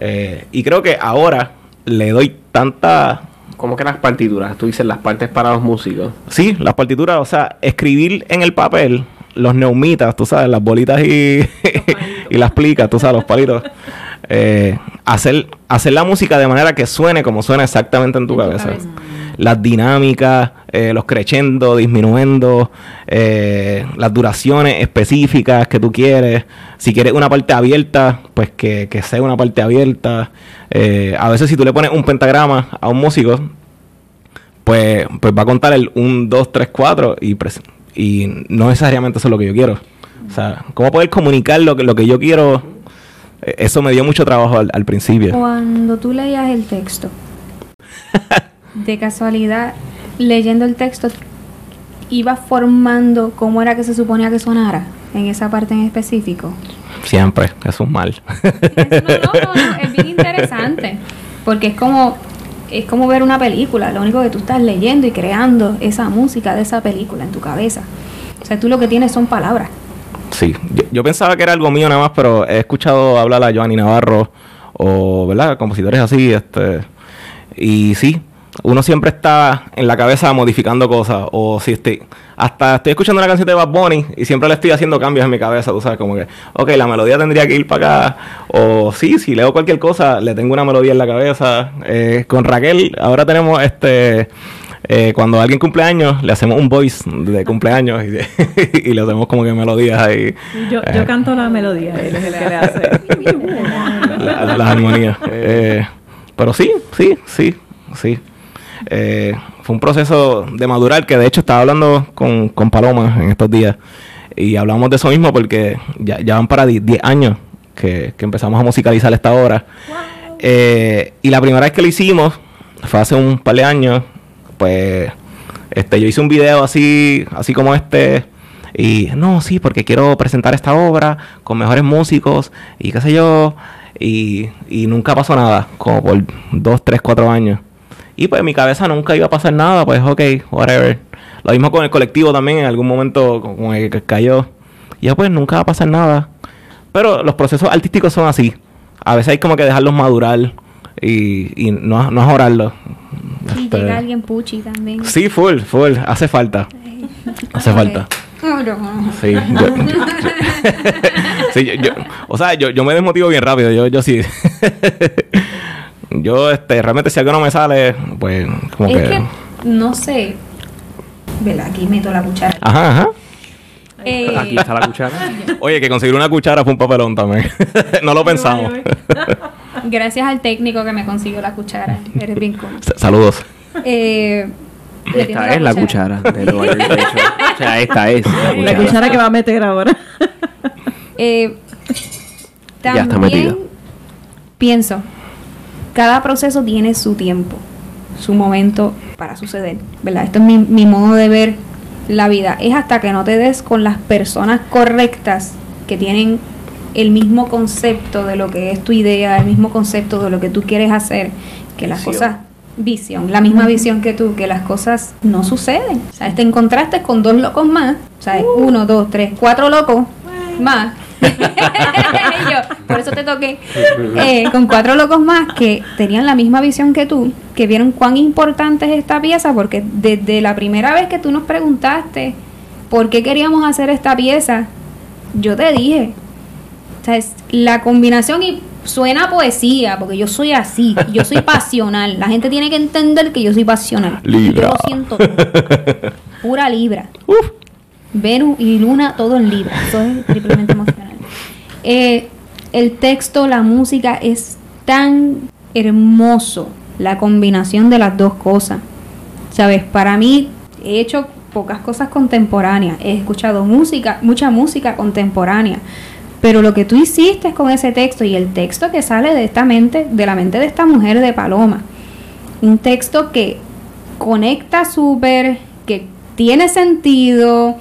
Eh, y creo que ahora le doy tanta... ¿Cómo que las partituras? Tú dices las partes para los músicos. Sí, las partituras, o sea, escribir en el papel los neumitas, tú sabes, las bolitas y, <laughs> y las plicas, tú sabes, los palitos. Eh, hacer, hacer la música de manera que suene como suena exactamente en tu cabeza. Las dinámicas, eh, los crescendo, disminuyendo, eh, las duraciones específicas que tú quieres. Si quieres una parte abierta, pues que, que sea una parte abierta. Eh, a veces si tú le pones un pentagrama a un músico, pues, pues va a contar el 1, 2, 3, 4 y, y no necesariamente eso es lo que yo quiero. O sea, ¿cómo poder comunicar lo que, lo que yo quiero? Eh, Eso me dio mucho trabajo al, al principio. Cuando tú leías el texto, <laughs> de casualidad, leyendo el texto, ibas formando cómo era que se suponía que sonara en esa parte en específico. Siempre, eso es un mal. Es- no, no, es bien interesante, porque es como es como ver una película, lo único que tú estás leyendo y creando esa música de esa película en tu cabeza. O sea, tú lo que tienes son palabras. Sí, yo, yo pensaba que era algo mío nada más, pero he escuchado hablar a Joanny Navarro o, ¿verdad? Compositores así, este. Y sí, uno siempre está en la cabeza modificando cosas. O si estoy. Hasta estoy escuchando una canción de Bad Bunny y siempre le estoy haciendo cambios en mi cabeza, tú sabes, como que, ok, la melodía tendría que ir para acá. O sí, si leo cualquier cosa, le tengo una melodía en la cabeza. Eh, con Raquel, ahora tenemos este. eh, cuando alguien cumple años, le hacemos un voice de cumpleaños y, <laughs> y le hacemos como que melodías ahí. Yo, yo Eh, canto la melodía, él es el que le hace. la- la- las armonías. Pero sí, sí, sí, sí. Eh, fue un proceso de madurar que de hecho estaba hablando con, con Paloma en estos días y hablamos de eso mismo porque ya, ya van para 10 10 años que, que empezamos a musicalizar esta obra. Eh, y la primera vez que lo hicimos fue hace un par de años. Pues este, yo hice un video así, así como este. Y no, sí, porque quiero presentar esta obra con mejores músicos y qué sé yo. Y, y nunca pasó nada, como por dos, tres, cuatro años. Y pues en mi cabeza nunca iba a pasar nada, pues ok, whatever. Lo mismo con el colectivo también, en algún momento como que que cayó. Y ya pues nunca va a pasar nada. Pero los procesos artísticos son así. A veces hay como que dejarlos madurar y, y no, no ajorarlos. Y Este, llega alguien puchi también. Sí, full, full. Hace falta. Hace falta. Sí, yo, yo- <laughs> sí, yo- yo- o sea, yo, yo me desmotivo bien rápido. Yo, yo sí. <laughs> yo, este, realmente si algo no me sale, pues, como Es que. que, no sé. Vela, aquí meto la cuchara. Ajá, ajá. Eh, Aquí está la cuchara. <laughs> Oye, que conseguir una cuchara fue un papelón también. <laughs> no lo pensamos. <laughs> gracias al técnico que me consiguió la cuchara. Eres bien cómodo. Saludos. Eh, Esta es la cuchara de York Station. O sea, esta es la La cuchara. cuchara que va a meter ahora. Eh, Ya está también metido. pienso, cada proceso tiene su tiempo, su momento para suceder, ¿verdad? Esto es mi, mi modo de ver la vida. Es hasta que no te des con las personas correctas que tienen el mismo concepto de lo que es tu idea, el mismo concepto de lo que tú quieres hacer, que las Visión. cosas visión, la misma visión que tú, que las cosas no suceden. O sea, te encontraste con dos locos más, o sea, uno, dos, tres, cuatro locos más. <laughs> Yo, por eso te toqué. Eh, con cuatro locos más que tenían la misma visión que tú, que vieron cuán importante es esta pieza, porque desde la primera vez que tú nos preguntaste por qué queríamos hacer esta pieza, yo te dije, o sea, es la combinación y suena a poesía, porque yo soy así, yo soy <laughs> pasional. La gente tiene que entender que yo soy pasional. Libra. Yo lo siento todo. Pura libra. <laughs> Venus y Luna, todo en libra. Eso es triplemente emocional. Eh, el texto, la música es tan hermoso, la combinación de las dos cosas. ¿Sabes? Para mí, he hecho pocas cosas contemporáneas. He escuchado música, mucha música contemporánea. Pero lo que tú hiciste con ese texto y el texto que sale de esta mente, de la mente de esta mujer de Paloma, un texto que conecta súper, que tiene sentido,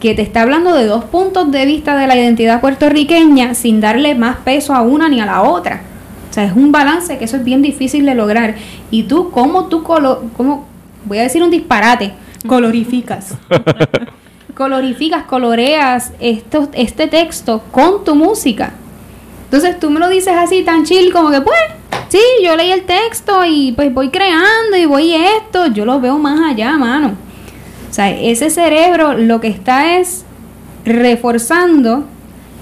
que te está hablando de dos puntos de vista de la identidad puertorriqueña sin darle más peso a una ni a la otra. O sea, es un balance que eso es bien difícil de lograr. Y tú, ¿cómo tú, colo cómo, voy a decir un disparate, colorificas? <laughs> colorificas, coloreas esto, este texto con tu música. Entonces tú me lo dices así tan chill como que pues, sí, yo leí el texto y pues voy creando y voy esto, yo lo veo más allá, mano. O sea, ese cerebro lo que está es reforzando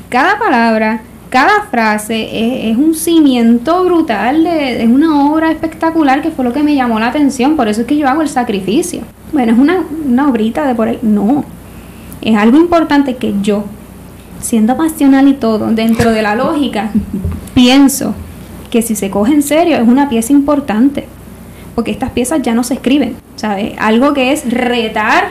cada palabra, cada frase, es, un cimiento brutal, de, es una obra espectacular que fue lo que me llamó la atención, por eso es que yo hago el sacrificio. Bueno, es una, una obrita de por ahí, no, es algo importante que yo, siendo pasional y todo, dentro de la lógica, <laughs> pienso que si se coge en serio es una pieza importante porque estas piezas ya no se escriben, ¿sabes? Algo que es retar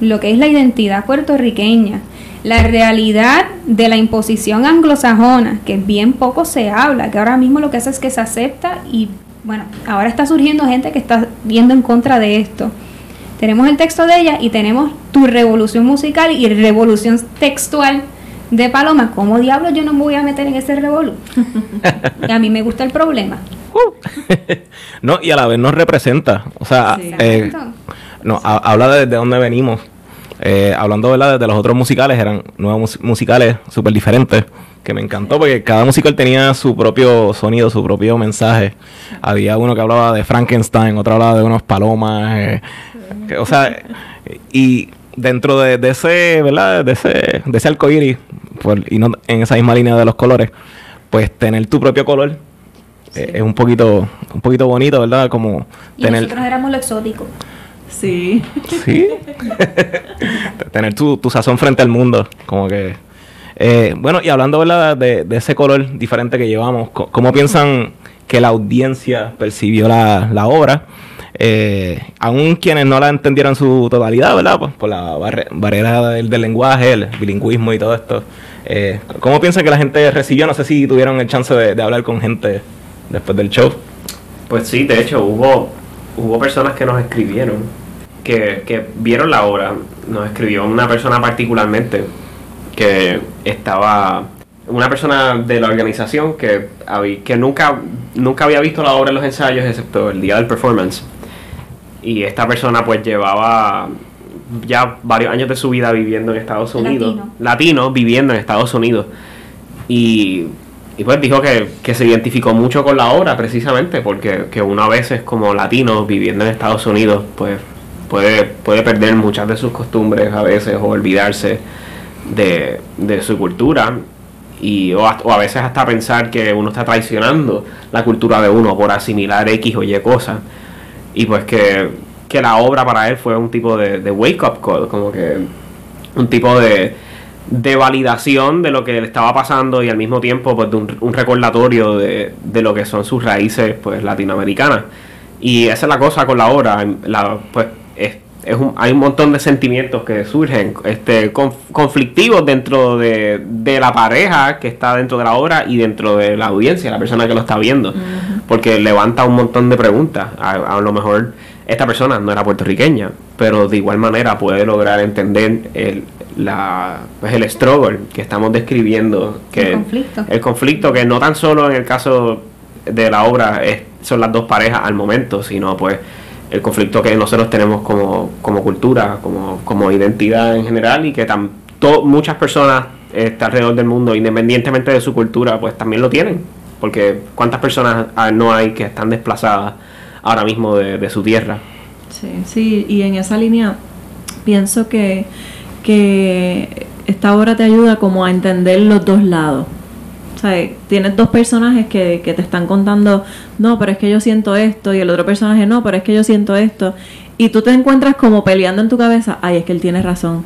lo que es la identidad puertorriqueña, la realidad de la imposición anglosajona, que bien poco se habla, que ahora mismo lo que hace es que se acepta y bueno, ahora está surgiendo gente que está viendo en contra de esto. Tenemos el texto de ella y tenemos tu revolución musical y revolución textual de Paloma. ¿Cómo diablos yo no me voy a meter en ese revolú? <laughs> a mí me gusta el problema. <laughs> no, y a la vez nos representa. O sea, eh, no, habla de, dónde venimos. Eh, hablando ¿verdad? de los otros musicales, eran nuevos musicales súper diferentes, que me encantó porque cada musical tenía su propio sonido, su propio mensaje. Había uno que hablaba de Frankenstein, otro hablaba de unos palomas. Eh, o sea, y dentro de, ese, ¿verdad? De ese, de ese arcoíris, y no en esa misma línea de los colores, pues tener tu propio color eh, es un poquito, un poquito bonito, ¿verdad? Como y tener... nosotros éramos lo exótico. Sí. Sí. <laughs> tener tu, tu, sazón frente al mundo, como que... Eh, bueno, y hablando, ¿verdad? De, de, ese color diferente que llevamos, ¿cómo piensan que la audiencia percibió la, la obra? Eh, aún quienes no la entendieran su totalidad, ¿verdad? Pues por la barrera del, del, lenguaje, el bilingüismo y todo esto. Eh, ¿Cómo piensan que la gente recibió? No sé si tuvieron el chance de, de hablar con gente después del show. Pues sí, de hecho hubo, hubo personas que nos escribieron, que, que vieron la obra. Nos escribió una persona particularmente que estaba una persona de la organización que, que nunca, nunca había visto la obra en los ensayos excepto el día del performance. Y esta persona pues llevaba ya varios años de su vida viviendo en Estados Unidos. Latino, Latino viviendo en Estados Unidos. Y y pues dijo que, se identificó mucho con la obra precisamente porque que uno a veces como latino viviendo en Estados Unidos pues puede, puede perder muchas de sus costumbres a veces o olvidarse de, su cultura y o a, veces hasta pensar que uno está traicionando la cultura de uno por asimilar X o Y cosas y pues que, que la obra para él fue un tipo de, de wake up call como que un tipo de de validación de lo que le estaba pasando y al mismo tiempo pues de un, recordatorio de, de, lo que son sus raíces pues latinoamericanas. Y esa es la cosa con la obra. La, pues es, es un, hay un montón de sentimientos que surgen este conflictivos dentro de, de, la pareja que está dentro de la obra y dentro de la audiencia la persona que lo está viendo. Porque levanta un montón de preguntas. A, a lo mejor esta persona no era puertorriqueña, pero de igual manera puede lograr entender el, la, pues el struggle que estamos describiendo. Que el conflicto. El conflicto que no tan solo en el caso de la obra es, son las dos parejas al momento, sino pues el conflicto que nosotros tenemos como, como cultura, como, como identidad en general y que tan, muchas personas este, alrededor del mundo, independientemente de su cultura, pues también lo tienen. Porque cuántas personas no hay que están desplazadas ahora mismo de, de su tierra. Sí, sí, y en esa línea pienso que que esta obra te ayuda como a entender los dos lados. O sea, tienes dos personajes que, que te están contando, no, pero es que yo siento esto, y el otro personaje, no, pero es que yo siento esto. Y tú te encuentras como peleando en tu cabeza, ay, es que él tiene razón.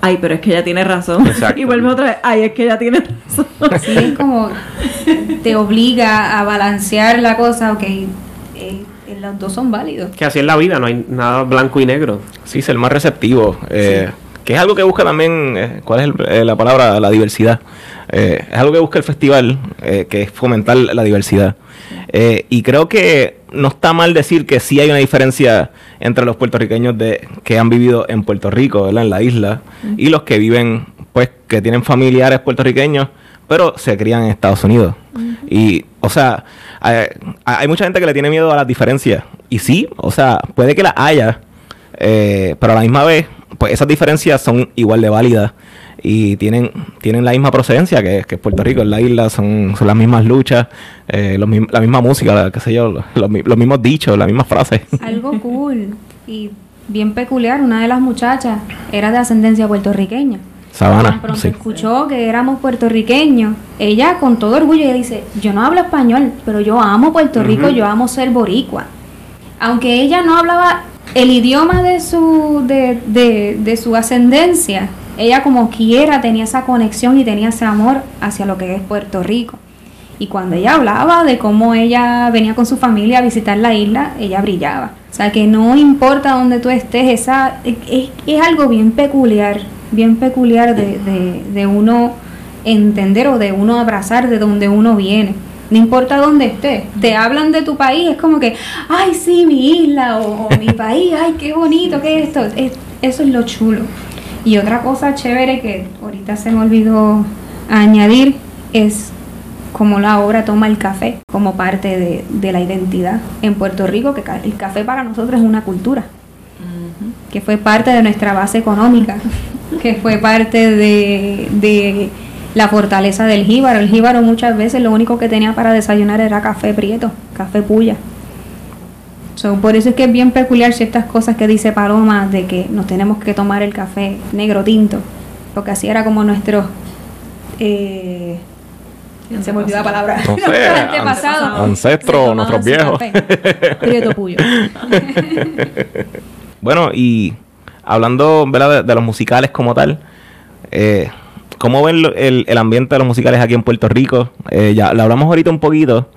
Ay, pero es que ella tiene razón. <laughs> Y vuelve otra vez, ay, es que ella tiene razón. <laughs> Así es como te obliga a balancear la cosa, ok, eh, los dos son válidos. Que así es la vida, no hay nada blanco y negro. Sí, ser más receptivo. Eh, que es algo que busca también, eh, ¿cuál es eh, la palabra? La diversidad. Eh, es algo que busca el festival, que es fomentar la diversidad. Y creo que no está mal decir que sí hay una diferencia entre los puertorriqueños de, que han vivido en Puerto Rico, ¿verdad? en la isla, y los que viven, pues, que tienen familiares puertorriqueños, pero se crían en Estados Unidos. Y, o sea, hay, hay mucha gente que le tiene miedo a las diferencias. Y sí, o sea, puede que las haya, pero a la misma vez, pues esas diferencias son igual de válidas y tienen, tienen la misma procedencia que, que Puerto Rico, en la isla, son, son las mismas luchas, eh, los la misma música, la- qué sé yo, los, los mi- los mismos dichos, las mismas frases. <laughs> Algo cool y bien peculiar, una de las muchachas era de ascendencia puertorriqueña. Sabana, pronto sí. escuchó que éramos puertorriqueños, ella con todo orgullo ella dice, yo no hablo español, pero yo amo Puerto Rico, yo amo ser boricua. Aunque ella no hablaba el idioma de su, de, de, de su ascendencia, ella como quiera tenía esa conexión y tenía ese amor hacia lo que es Puerto Rico. Y cuando ella hablaba de cómo ella venía con su familia a visitar la isla, ella brillaba. O sea que no importa dónde tú estés, esa es, es- algo bien peculiar, bien peculiar de, de, de uno entender o de uno abrazar de donde uno viene. No importa dónde estés, te hablan de tu país, es como que, ay, sí, mi isla o, o <laughs> mi país, ay, qué bonito, qué es esto. Es- eso es lo chulo. Y otra cosa chévere que ahorita se me olvidó añadir es cómo la obra toma el café como parte de, de la identidad en Puerto Rico, que el café para nosotros es una cultura, que fue parte de nuestra base económica, que fue parte de, de la fortaleza del jíbaro. El jíbaro muchas veces lo único que tenía para desayunar era café prieto, café puya. So, por eso es que es bien peculiar ciertas cosas que dice Paloma de que nos tenemos que tomar el café negro tinto, porque así era como nuestros... Eh, se me olvidó la palabra. No <laughs> sé, Nuestros viejos. café. Prieto puyo. <laughs> Bueno, y hablando ¿verdad? De, de los musicales como tal, eh, ¿cómo ven el, el ambiente de los musicales aquí en Puerto Rico? Eh, ya lo hablamos ahorita un poquito,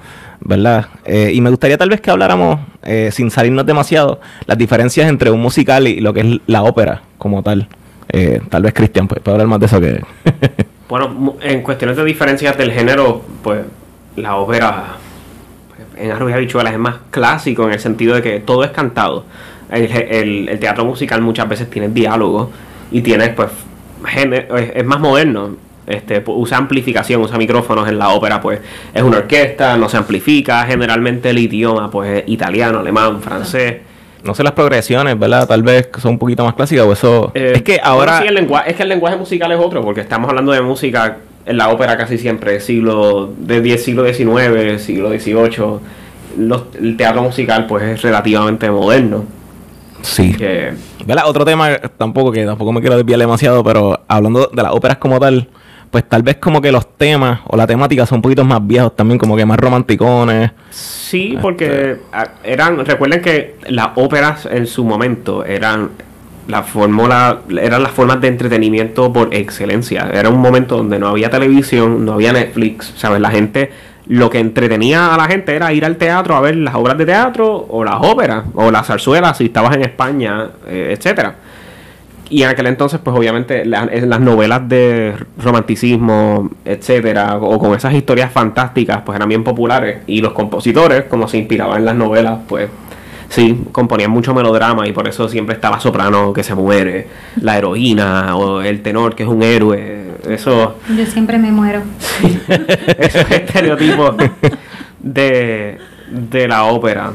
¿verdad? Eh, y me gustaría tal vez que habláramos, eh, sin salirnos demasiado, las diferencias entre un musical y lo que es la ópera como tal. Eh, tal vez Cristian pues, puede hablar más de eso que... <laughs> Bueno, en cuestiones de diferencias del género, pues la ópera pues, en Arroyo y Habichuelas es más clásico en el sentido de que todo es cantado. El, el- teatro musical muchas veces tiene diálogo y tiene, pues, es, más moderno. Este, usa amplificación, usa micrófonos en la ópera, pues es una orquesta, no se amplifica, generalmente el idioma, pues es italiano, alemán, francés. no sé las progresiones, ¿verdad? Tal vez son un poquito más clásicas o eso... Eh, es que ahora... sí, el lenguaje, es que el lenguaje musical es otro, porque estamos hablando de música en la ópera casi siempre, siglo de 10, siglo XIX, siglo XVIII. Los- el teatro musical pues es relativamente moderno. Sí. Que, ¿Verdad? Otro tema tampoco que tampoco me quiero desviar demasiado, pero hablando de las óperas como tal, pues tal vez como que los temas o la temática son un poquito más viejos también, como que más romanticones. sí, porque ah, eran, recuerden que las óperas en su momento eran la fórmula, eran las formas de entretenimiento por excelencia. Era un momento donde no había televisión, no había Netflix, ¿sabes? La gente, lo que entretenía a la gente era ir al teatro a ver las obras de teatro o las óperas o las zarzuelas si estabas en España, eh, etcétera. Y en aquel entonces, pues obviamente eh, las novelas de romanticismo, etcétera, o con esas historias fantásticas, pues eran bien populares. Y los compositores, como se inspiraban en las novelas, pues sí, componían mucho melodrama y por eso siempre está la soprano que se muere, la heroína o el tenor que es un héroe. Eso, Yo siempre me muero. <laughs> esos estereotipos de, de la ópera.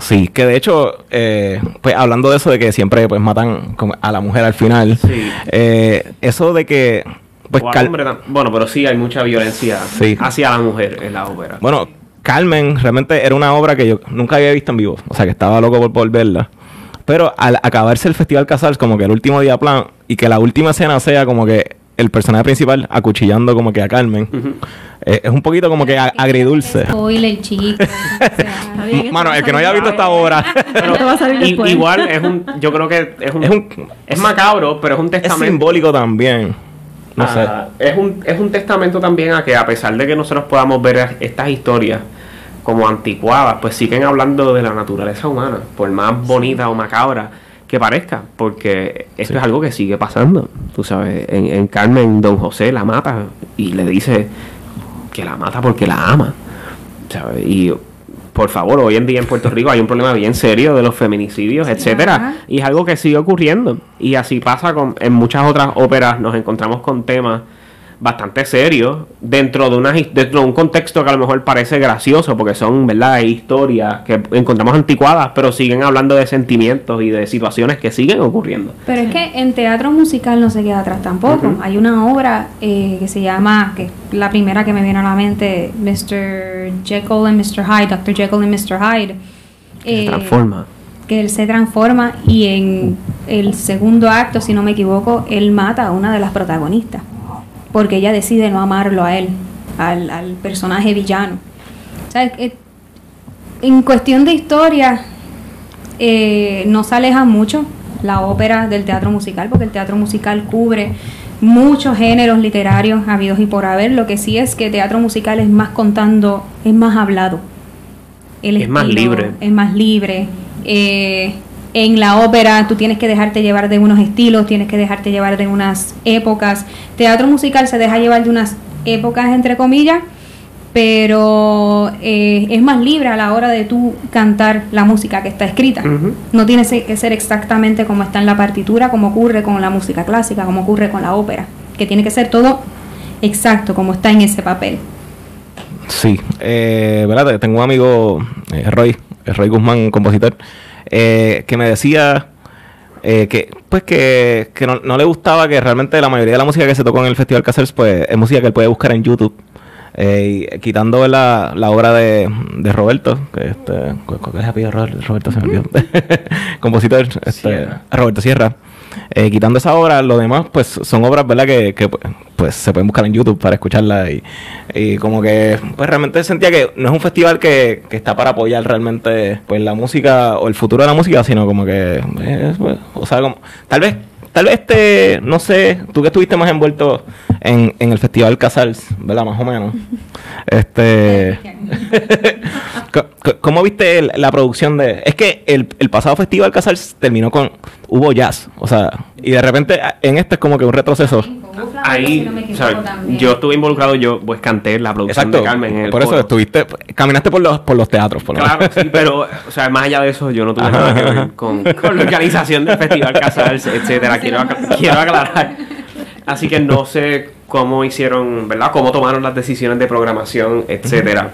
Sí, que de hecho, eh, pues hablando de eso de que siempre pues matan a la mujer al final, Sí. eh, eso de que... Pues O al Cal- hombre tam- bueno, pero sí hay mucha violencia Sí. hacia la mujer en la ópera. Bueno, Carmen realmente era una obra que yo nunca había visto en vivo. O sea, que estaba loco por, por verla. Pero al acabarse el Festival Casals, como que el último día plan, y que la última escena sea como que el personaje principal acuchillando como que a Carmen, eh, es un poquito como que a- agridulce. Spoiler, chico. <laughs> Mano, el que no haya visto esta obra, Esto va a salir I- después. igual es un, yo creo que es un, es, un, es macabro, pero es un es testamento. simbólico también. No sé. Es un, es un testamento también a que a pesar de que nosotros podamos ver estas historias como anticuadas, pues siguen hablando de la naturaleza humana, por más bonita o macabra que parezca, porque esto Sí. es algo que sigue pasando. Tú sabes, en, en Carmen, Don José la mata y le dice que la mata porque la ama. ¿sabes? Y por favor, hoy en día en Puerto Rico hay un problema bien serio de los feminicidios, etcétera, Ajá. y es algo que sigue ocurriendo. Y así pasa con en muchas otras óperas, nos encontramos con temas bastante serios dentro de una dentro de un contexto que a lo mejor parece gracioso porque son, ¿verdad?, historias que encontramos anticuadas, pero siguen hablando de sentimientos y de situaciones que siguen ocurriendo. Pero es que en teatro musical no se queda atrás tampoco. Hay una obra eh, que se llama, que es la primera que me viene a la mente, Mr. Jekyll and Mr. Hyde, Dr. Jekyll and Mr. Hyde. Que se Eh, transforma. que él se transforma y en el segundo acto, si no me equivoco, él mata a una de las protagonistas. Porque ella decide no amarlo a él, al, al personaje villano. O sea, en cuestión de historia, eh, no se aleja mucho la ópera del teatro musical, porque el teatro musical cubre muchos géneros literarios habidos y por haber. Lo que sí es que teatro musical es más contando, es más hablado. El Es más libre. Es más libre. Eh, en la ópera tú tienes que dejarte llevar de unos estilos, tienes que dejarte llevar de unas épocas. Teatro musical se deja llevar de unas épocas, entre comillas, pero eh, es más libre a la hora de tú cantar la música que está escrita. No tiene que ser exactamente como está en la partitura, como ocurre con la música clásica, como ocurre con la ópera, que tiene que ser todo exacto como está en ese papel. Sí, eh, ¿verdad? Tengo un amigo, eh, Roy, Roy Guzmán, compositor, eh, que me decía eh, que pues que, que no, no le gustaba que realmente la mayoría de la música que se tocó en el Festival Casers pues es música que él puede buscar en YouTube. Eh, y quitando la, la obra de, de Roberto, que este, ¿cuál, es el apellido Roberto? Se me olvidó. <laughs> Compositor, este, Sierra. Roberto Sierra. Eh, quitando esa obra, lo demás, pues son obras, ¿verdad? Que, que, pues se pueden buscar en YouTube para escucharla y, y como que, pues realmente sentía que no es un festival que, que está para apoyar realmente, pues la música o el futuro de la música, sino como que, eh, pues, o sea, como, tal vez, tal vez este, no sé, tú que estuviste más envuelto en, en el festival Casals, ¿verdad? Más o menos. <laughs> Este, <laughs> ¿Cómo viste el- la producción de.? Es que el, el pasado festival Casals terminó con. Hubo jazz, o sea, y de repente en este es como que un retroceso. Ahí, o sea, yo estuve involucrado, yo pues canté la producción Exacto. de Carmen. en el por eso coro. estuviste. Caminaste por los, por los teatros, por lo Claro, sí, pero, o sea, más allá de eso, yo no tuve Ajá, nada que ver con, con la organización del Festival Casals, <laughs> etcétera. Quiero, quiero aclarar. Así que no sé cómo hicieron, ¿verdad? Cómo tomaron las decisiones de programación, etcétera.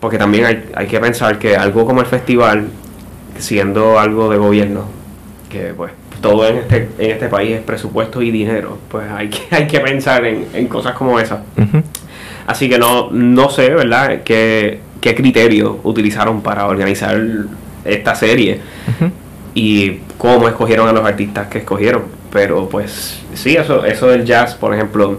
Porque también hay, hay que pensar que algo como el festival, siendo algo de gobierno, que pues todo en este, en este país es presupuesto y dinero, pues hay que, <laughs> hay que pensar en, en cosas como esas. Así que no, no sé, ¿verdad?, qué, qué criterio utilizaron para organizar esta serie y cómo escogieron a los artistas que escogieron. Pero pues sí, eso, eso del jazz, por ejemplo,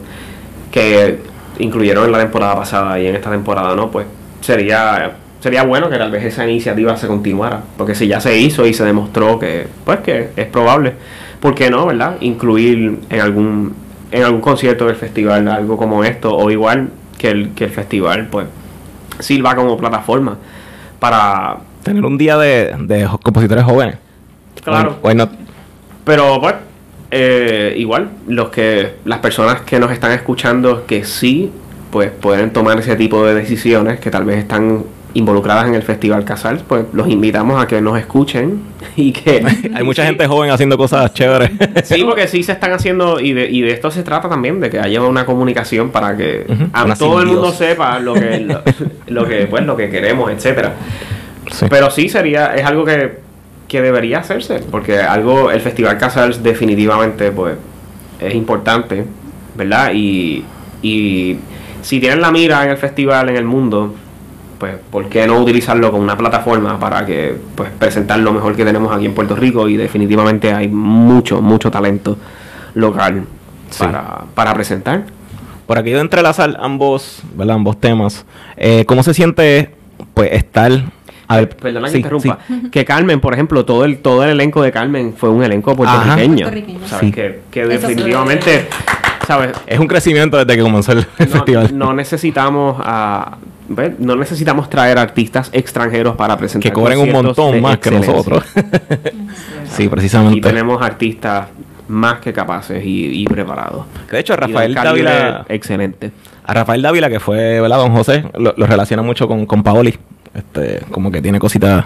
que incluyeron en la temporada pasada y en esta temporada, ¿no? Pues sería sería bueno que tal vez esa iniciativa se continuara, porque si ya se hizo y se demostró que pues que es probable, ¿por qué no, verdad? Incluir en algún en algún concierto del festival algo como esto o igual que el que el festival pues sirva como plataforma para Tener un día de, de compositores jóvenes. Claro. Why not? Pero bueno, eh, igual, los que, las personas que nos están escuchando que sí, pues pueden tomar ese tipo de decisiones que tal vez están involucradas en el Festival Casals, pues los invitamos a que nos escuchen <laughs> y que... <laughs> Hay mucha gente joven haciendo cosas chéveres. <laughs> Sí, porque sí se están haciendo, y de, y de esto se trata también, de que haya una comunicación para que Ujú, a una todo el mundo sepa lo que, lo, lo que, pues, lo que queremos, etcétera. Sí. Pero sí sería, es algo que, que debería hacerse, porque algo, el Festival Casals definitivamente pues es importante, ¿verdad? Y, y si tienen la mira en el festival en el mundo, pues ¿por qué no utilizarlo como una plataforma para que pues presentar lo mejor que tenemos aquí en Puerto Rico? Y definitivamente hay mucho, mucho talento local Sí. para, para presentar. Por aquí de entrelazar ambos, ¿verdad? Ambos temas. Eh, ¿Cómo se siente, pues, estar... A ver, Perdona que sí, interrumpa. sí. Que Carmen, por ejemplo, todo el todo el elenco de Carmen fue un elenco puertorriqueño. Puertorriqueño. ¿Sabes? Sí. Que, definitivamente, ¿sabes? Es un crecimiento desde que comenzó el, el No, festival. no necesitamos a no necesitamos traer artistas extranjeros para presentar que cobren un montón más que nosotros. <laughs> sí, Y precisamente. tenemos artistas más que capaces y, y preparados. Que de hecho, Y Rafael Dávila, Excelente. a Rafael Dávila, que fue, ¿verdad? Don José, lo, lo relaciona mucho con, con Paoli. Este, como que tiene cositas.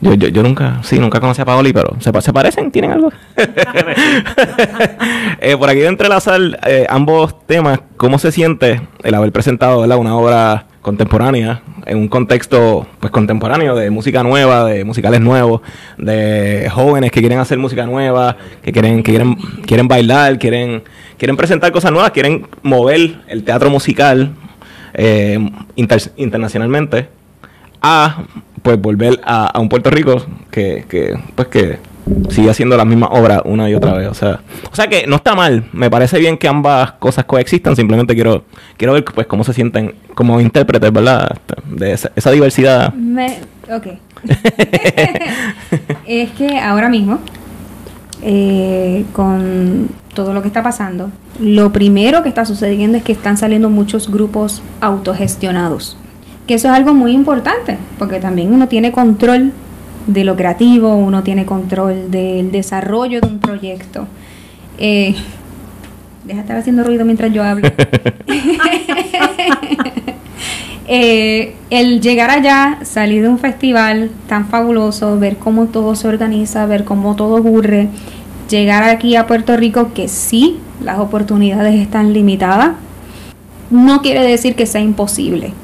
Yo, yo, yo nunca, sí, nunca conocí a Paoli, pero ¿se, pa- se parecen? ¿Tienen algo? <laughs> Eh, por aquí de entrelazar eh, ambos temas, ¿cómo se siente el haber presentado ¿verdad? una obra contemporánea en un contexto pues contemporáneo de música nueva, de musicales nuevos, de jóvenes que quieren hacer música nueva, que quieren, que quieren, quieren bailar, quieren, quieren presentar cosas nuevas, quieren mover el teatro musical eh, inter- internacionalmente a pues volver a, a un Puerto Rico que, que pues que sigue haciendo las mismas obras una y otra vez o sea o sea que no está mal me parece bien que ambas cosas coexistan simplemente quiero quiero ver pues cómo se sienten como intérpretes verdad de esa, esa diversidad Me- ok. <laughs> es que ahora mismo, eh, con todo lo que está pasando, lo primero que está sucediendo es que están saliendo muchos grupos autogestionados. Que eso es algo muy importante, porque también uno tiene control de lo creativo, uno tiene control del desarrollo de un proyecto. Eh, deja de estar haciendo ruido mientras yo hablo. <laughs> Eh, el llegar allá, salir de un festival tan fabuloso, ver cómo todo se organiza, ver cómo todo ocurre, llegar aquí a Puerto Rico, que sí, las oportunidades están limitadas, no quiere decir que sea imposible.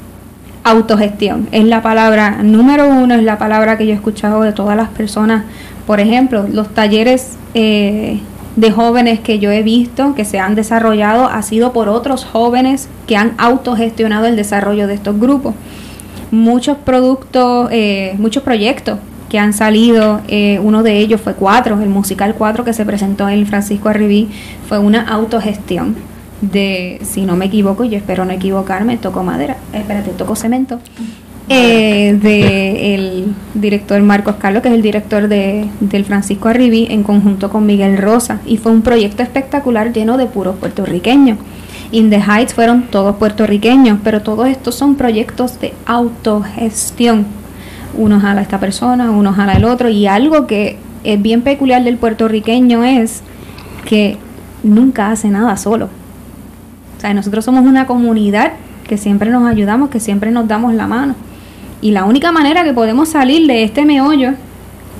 Autogestión es la palabra número uno, es la palabra que yo he escuchado de todas las personas. Por ejemplo, los talleres eh, de jóvenes que yo he visto que se han desarrollado ha sido por otros jóvenes que han autogestionado el desarrollo de estos grupos. Muchos productos, eh, muchos proyectos que han salido, eh, uno de ellos fue Cuatro, el musical Cuatro que se presentó en Francisco Arribí, fue una autogestión de, si no me equivoco, yo espero no equivocarme, toco madera, espérate, toco cemento, eh, de el director Marcos Carlos, que es el director de, del Francisco Arribí, en conjunto con Miguel Rosa, y fue un proyecto espectacular lleno de puros puertorriqueños. In the Heights fueron todos puertorriqueños, pero todos estos son proyectos de autogestión. Uno jala a esta persona, uno jala al otro, y algo que es bien peculiar del puertorriqueño es que nunca hace nada solo. O sea, nosotros somos una comunidad que siempre nos ayudamos, que siempre nos damos la mano. Y la única manera que podemos salir de este meollo,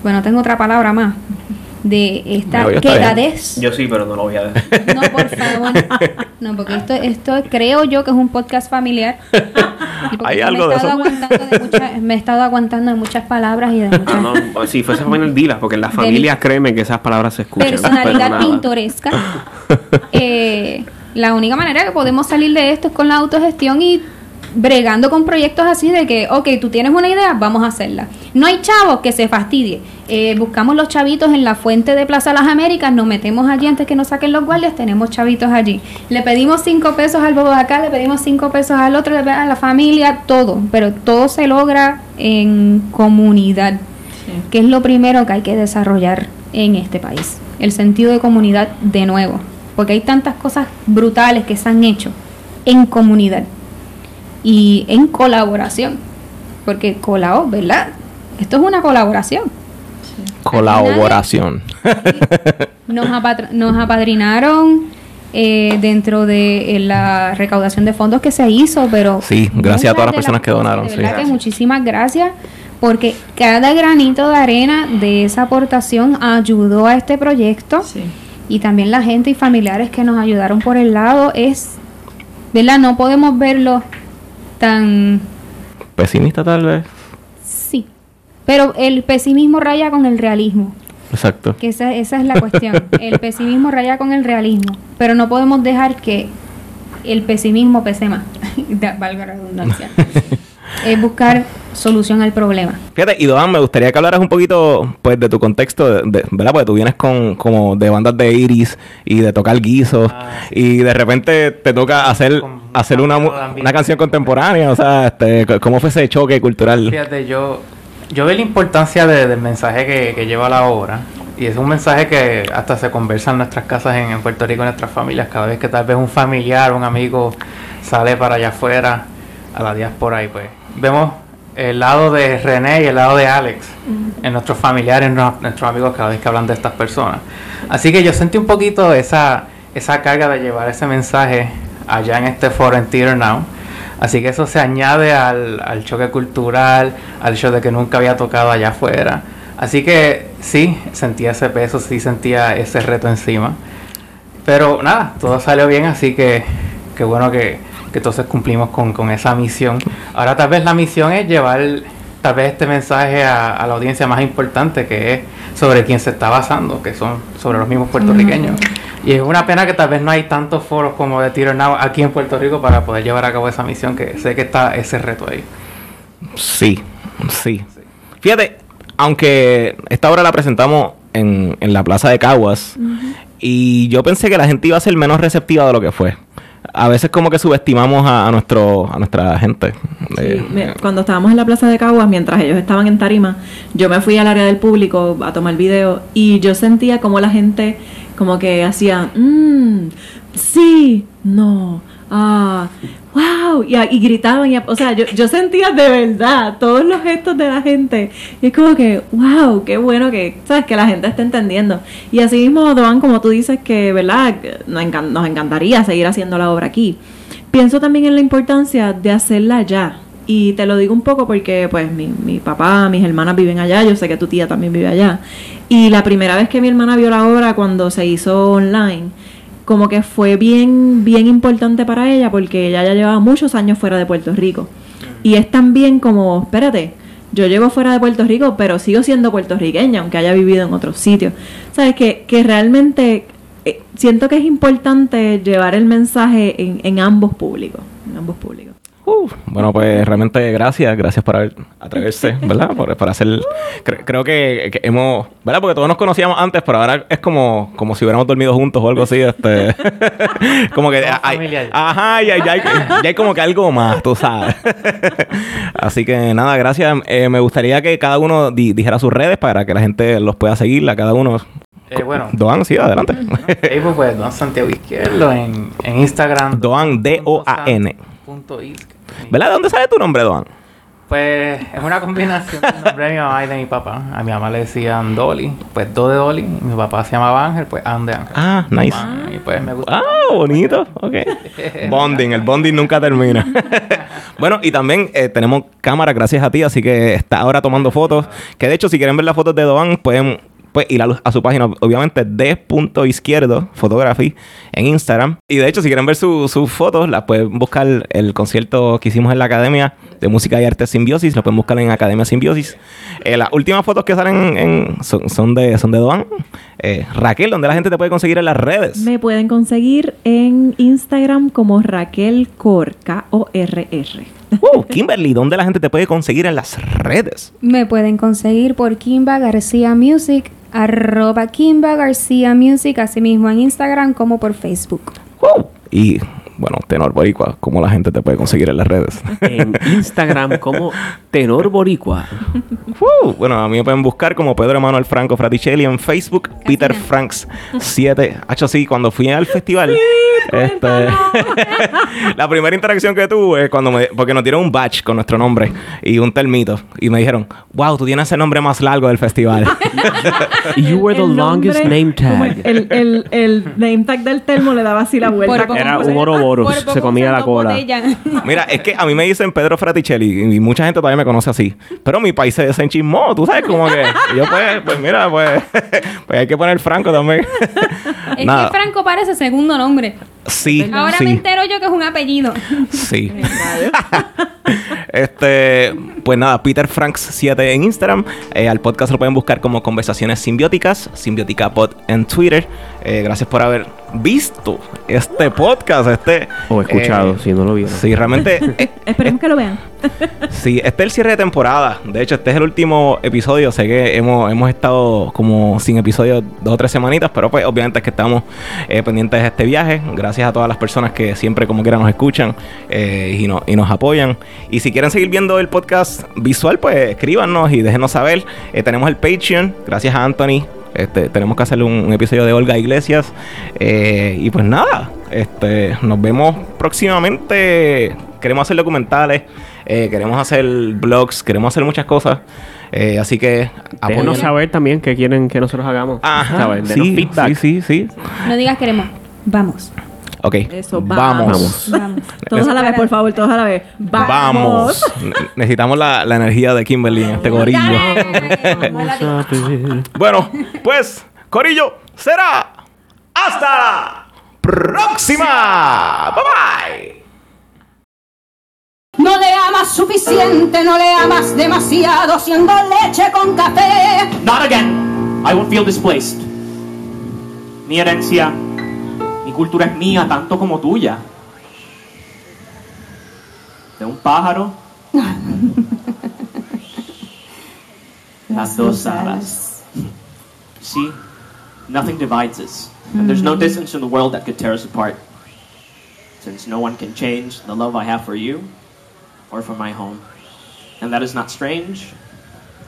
bueno, tengo otra palabra más, de esta quedadez. Yo sí, pero no lo voy a decir. No, por favor. No, porque esto, esto creo yo que es un podcast familiar. <laughs> Hay algo me, de he estado eso. aguantando de muchas- me he estado aguantando de muchas palabras y de muchas No, no, si fuese familiar, dila, porque en la familia, créeme que esas palabras se escuchan. personalidad pintoresca. <laughs> Eh, la única manera que podemos salir de esto es con la autogestión y bregando con proyectos así de que, ok, tú tienes una idea, vamos a hacerla. No hay chavos que se fastidie. Eh, buscamos los chavitos en la fuente de Plaza Las Américas, nos metemos allí antes que nos saquen los guardias, tenemos chavitos allí. Le pedimos cinco pesos al bobo de acá, le pedimos cinco pesos al otro, le pe- a la familia, todo. Pero todo se logra en comunidad que es lo primero que hay que desarrollar en este país. El sentido de comunidad de nuevo, porque hay tantas cosas brutales que se han hecho en comunidad y en colaboración, porque colao, ¿verdad? Esto es una colaboración. colaboración <laughs> Nos, apatr- nos apadrinaron eh, dentro de eh, la recaudación de fondos que se hizo, pero Sí, gracias a todas las personas que cosas, donaron, De sí. verdad que Gracias. muchísimas gracias porque cada granito de arena de esa aportación ayudó a este proyecto Sí. Y también la gente y familiares que nos ayudaron por el lado es, ¿verdad? No podemos verlo tan pesimista tal vez sí, pero el pesimismo raya con el realismo. exacto Que esa, esa es la cuestión. <laughs> El pesimismo raya con el realismo. Pero no podemos dejar que el pesimismo pese más. <laughs> Valga la redundancia. <laughs> es buscar solución al problema. Fíjate, y Doan, me gustaría que hablaras un poquito pues de tu contexto, de, de- ¿verdad? Porque tú vienes con como de bandas de iris y de tocar guisos Ah, sí. y de repente te toca hacer Con- hacer una, una canción contemporánea, o sea, este, ¿cómo fue ese choque cultural? Fíjate, yo, yo veo la importancia de- del mensaje que, que lleva la obra. Y es un mensaje que hasta se conversa en nuestras casas en, en Puerto Rico, en nuestras familias. Cada vez que tal vez un familiar, un amigo sale para allá afuera, a la diáspora, y pues vemos el lado de René y el lado de Alex en nuestros familiares, en nuestros, amigos cada vez que hablan de estas personas. Así que yo sentí un poquito esa, esa carga de llevar ese mensaje allá en este Theater Now. Así que eso se añade al, al choque cultural, al hecho de que nunca había tocado allá afuera. Así que sí, sentía ese peso, sí sentía ese reto encima. Pero nada, todo salió bien, así que qué bueno que, que entonces cumplimos con, con esa misión. Ahora tal vez la misión es llevar tal vez este mensaje a, a la audiencia más importante que es sobre quién se está basando, que son sobre los mismos puertorriqueños. Y es una pena que tal vez no hay tantos foros como de Tiro Now aquí en Puerto Rico para poder llevar a cabo esa misión, que sé que está ese reto ahí. Sí, sí. Fíjate, aunque esta obra la presentamos en, en la plaza de Caguas, y yo pensé que la gente iba a ser menos receptiva de lo que fue. A veces como que subestimamos a, a nuestro a nuestra gente. Eh, Sí, cuando estábamos en la Plaza de Caguas, mientras ellos estaban en tarima, yo me fui al área del público a tomar video y yo sentía como la gente como que hacía, mmm, sí, no, ah, wow, y, y gritaban, y, o sea, yo, sentía de verdad todos los gestos de la gente y es como que, wow, qué bueno que, sabes, que la gente está entendiendo. Y así mismo, Doan, como tú dices que, ¿verdad? Nos encantaría seguir haciendo la obra aquí. Pienso también en la importancia de hacerla ya. Y te lo digo un poco porque pues mi, mi papá, mis hermanas viven allá, yo sé que tu tía también vive allá. Y la primera vez que mi hermana vio la obra cuando se hizo online, como que fue bien, bien importante para ella porque ella ya llevaba muchos años fuera de Puerto Rico. Y es también como, espérate, yo llevo fuera de Puerto Rico, pero sigo siendo puertorriqueña, aunque haya vivido en otros sitios. ¿Sabes? Que, que realmente eh, siento que es importante llevar el mensaje en, en ambos públicos. En ambos públicos. Uh, bueno, pues realmente gracias, gracias por atreverse, <laughs> ¿verdad? Por, por hacer, cre- creo que, que hemos, ¿verdad? Porque todos nos conocíamos antes, pero ahora es como, como si hubiéramos dormido juntos o algo así, este, <laughs> <laughs> como que, hay- ajá, ya, ya hay, ya hay como que algo más, tú sabes. así que nada, gracias. Eh, me gustaría que cada uno di- dijera sus redes para que la gente los pueda seguir, a cada uno. Eh, bueno, Doan, sí, adelante. Facebook pues Don Santiago Izquierdo, en, en Instagram. Doan, D-O-A-N. punto ¿Verdad? ¿De dónde sale tu nombre, Doan? Pues es una combinación del nombre de mi mamá y de mi papá. A mi mamá le decían Dolly, pues Do de Dolly. Mi papá se llamaba Ángel, pues An de Ángel. Ah, nice. Y pues me gusta. Ah, bonito. Ok. <laughs> Bonding, el bonding nunca termina. <laughs> bueno, y también eh, tenemos cámara gracias a ti, así que está ahora tomando fotos. Que de hecho, si quieren ver las fotos de Doan, pueden pues, ir a, a su página, obviamente, d.izquierdo, photography, en Instagram. Y de hecho, si quieren ver su- sus fotos, las pueden buscar el concierto que hicimos en la Academia de Música y Arte Simbiosis, lo pueden buscar en Academia Simbiosis. Eh, las últimas fotos que salen en- son, de, son de Doan. Eh, Raquel, ¿dónde la gente te puede conseguir en las redes? Me pueden conseguir en Instagram como Raquel Cor, K-O-R-R. Uh, Kimberly, ¿dónde la gente te puede conseguir en las redes? Me pueden conseguir por Kimba García Music, arroba Kimba García Music, así mismo en Instagram como por Facebook. Uh, y bueno, Tenor Boricua, ¿cómo la gente te puede conseguir en las redes? En Instagram como Tenor Boricua. <laughs> Uh, bueno, a mí me pueden buscar como Pedro Emanuel Franco Fraticelli en Facebook, Peter. Franks 7. Hacho, sí, cuando fui al festival, este, <laughs> la primera interacción que tuve cuando me, porque nos dieron un badge con nuestro nombre y un termito y me dijeron, wow, tú tienes el nombre más largo del festival. <laughs> You were the El longest nombre- name tag. El, el, el name tag del termo le daba así la vuelta. Por Era un usan- Por se comía la cola. <laughs> Mira, es que a mí me dicen Pedro Fraticelli y mucha gente todavía me conoce así. Pero mi país se, se enchismó, tú sabes, como que y yo pues, pues mira, pues, <laughs> pues hay que poner Franco también. Es Nada. que Franco parece segundo nombre. Sí, Ahora sí, me entero yo que es un apellido. sí. <laughs> <laughs> este, pues nada, Peter Franks 7 en Instagram. Eh, al podcast lo pueden buscar como Conversaciones Simbióticas, Simbiótica Pod en Twitter. Eh, gracias por haber visto este podcast, este O escuchado, eh, si no lo vieron. Sí, realmente <laughs> eh, Esperemos que lo vean. Sí, este es el cierre de temporada. De hecho, este es el último episodio. Sé que hemos, hemos estado como sin episodios dos o tres semanitas, pero pues obviamente es que estamos eh, pendientes de este viaje. Gracias a todas las personas que siempre como quiera nos escuchan eh, y, no- y nos apoyan. Y si quieren seguir viendo el podcast visual, pues escríbanos y déjenos saber. Eh, tenemos el Patreon, gracias a Anthony. Este, tenemos que hacerle un, un episodio de Olga Iglesias. Eh, y pues nada, este, nos vemos próximamente queremos hacer documentales, eh, queremos hacer blogs, queremos hacer muchas cosas. Eh, así que Déjenos saber también qué quieren que nosotros hagamos. Ajá, ¿sabes? Denos sí, feedback. sí, sí, sí. No digas queremos. Vamos. Ok, Eso, vamos. vamos. Vamos. Todos a la vez, por favor, todos a la vez. Vamos. Ne- Necesitamos la, la energía de Kimberly en este corillo. bueno, pues, corillo, será hasta la próxima. Bye bye. No le amas suficiente, no le amas demasiado, siendo leche con café. Not again. I won't feel displaced. Mi herencia, cultura es mía tanto como tuya. De un pájaro. <laughs> Las dos alas. See, nothing divides us. And there's no distance in the world that could tear us apart. Since no one can change the love I have for you or for my home. And that is not strange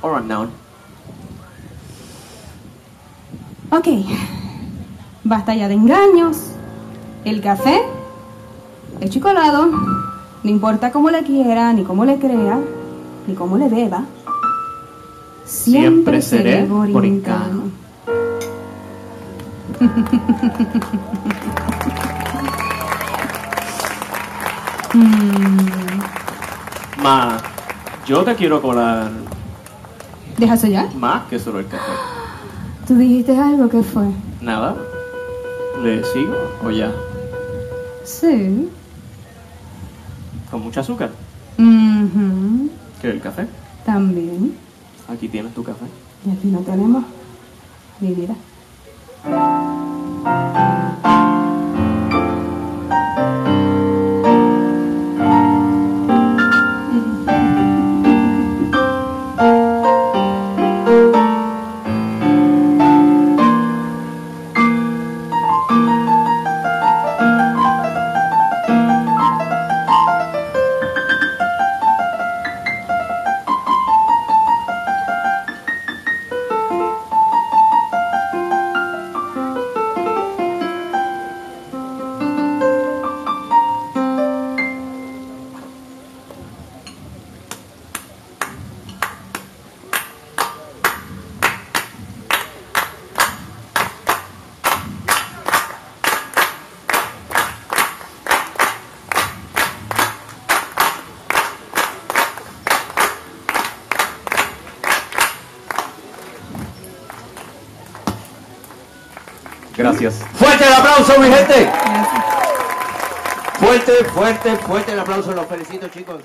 or unknown. Ok, basta ya de engaños. El café, el chocolado, no importa cómo le quiera, ni cómo le crea, ni cómo le beba. Siempre, Siempre seré borincano. <laughs> Ma, yo te quiero colar ¿Deja eso ya? más que solo el café. <gasps> Tú dijiste algo que fue. Nada. ¿Le sigo o ya? Sí. Con mucho azúcar. Mhm. ¿Quieres el café? También. Aquí tienes tu café. Y aquí no tenemos mi vida. Aplauso, mi gente. Fuerte, fuerte, fuerte el aplauso. Los felicito, chicos.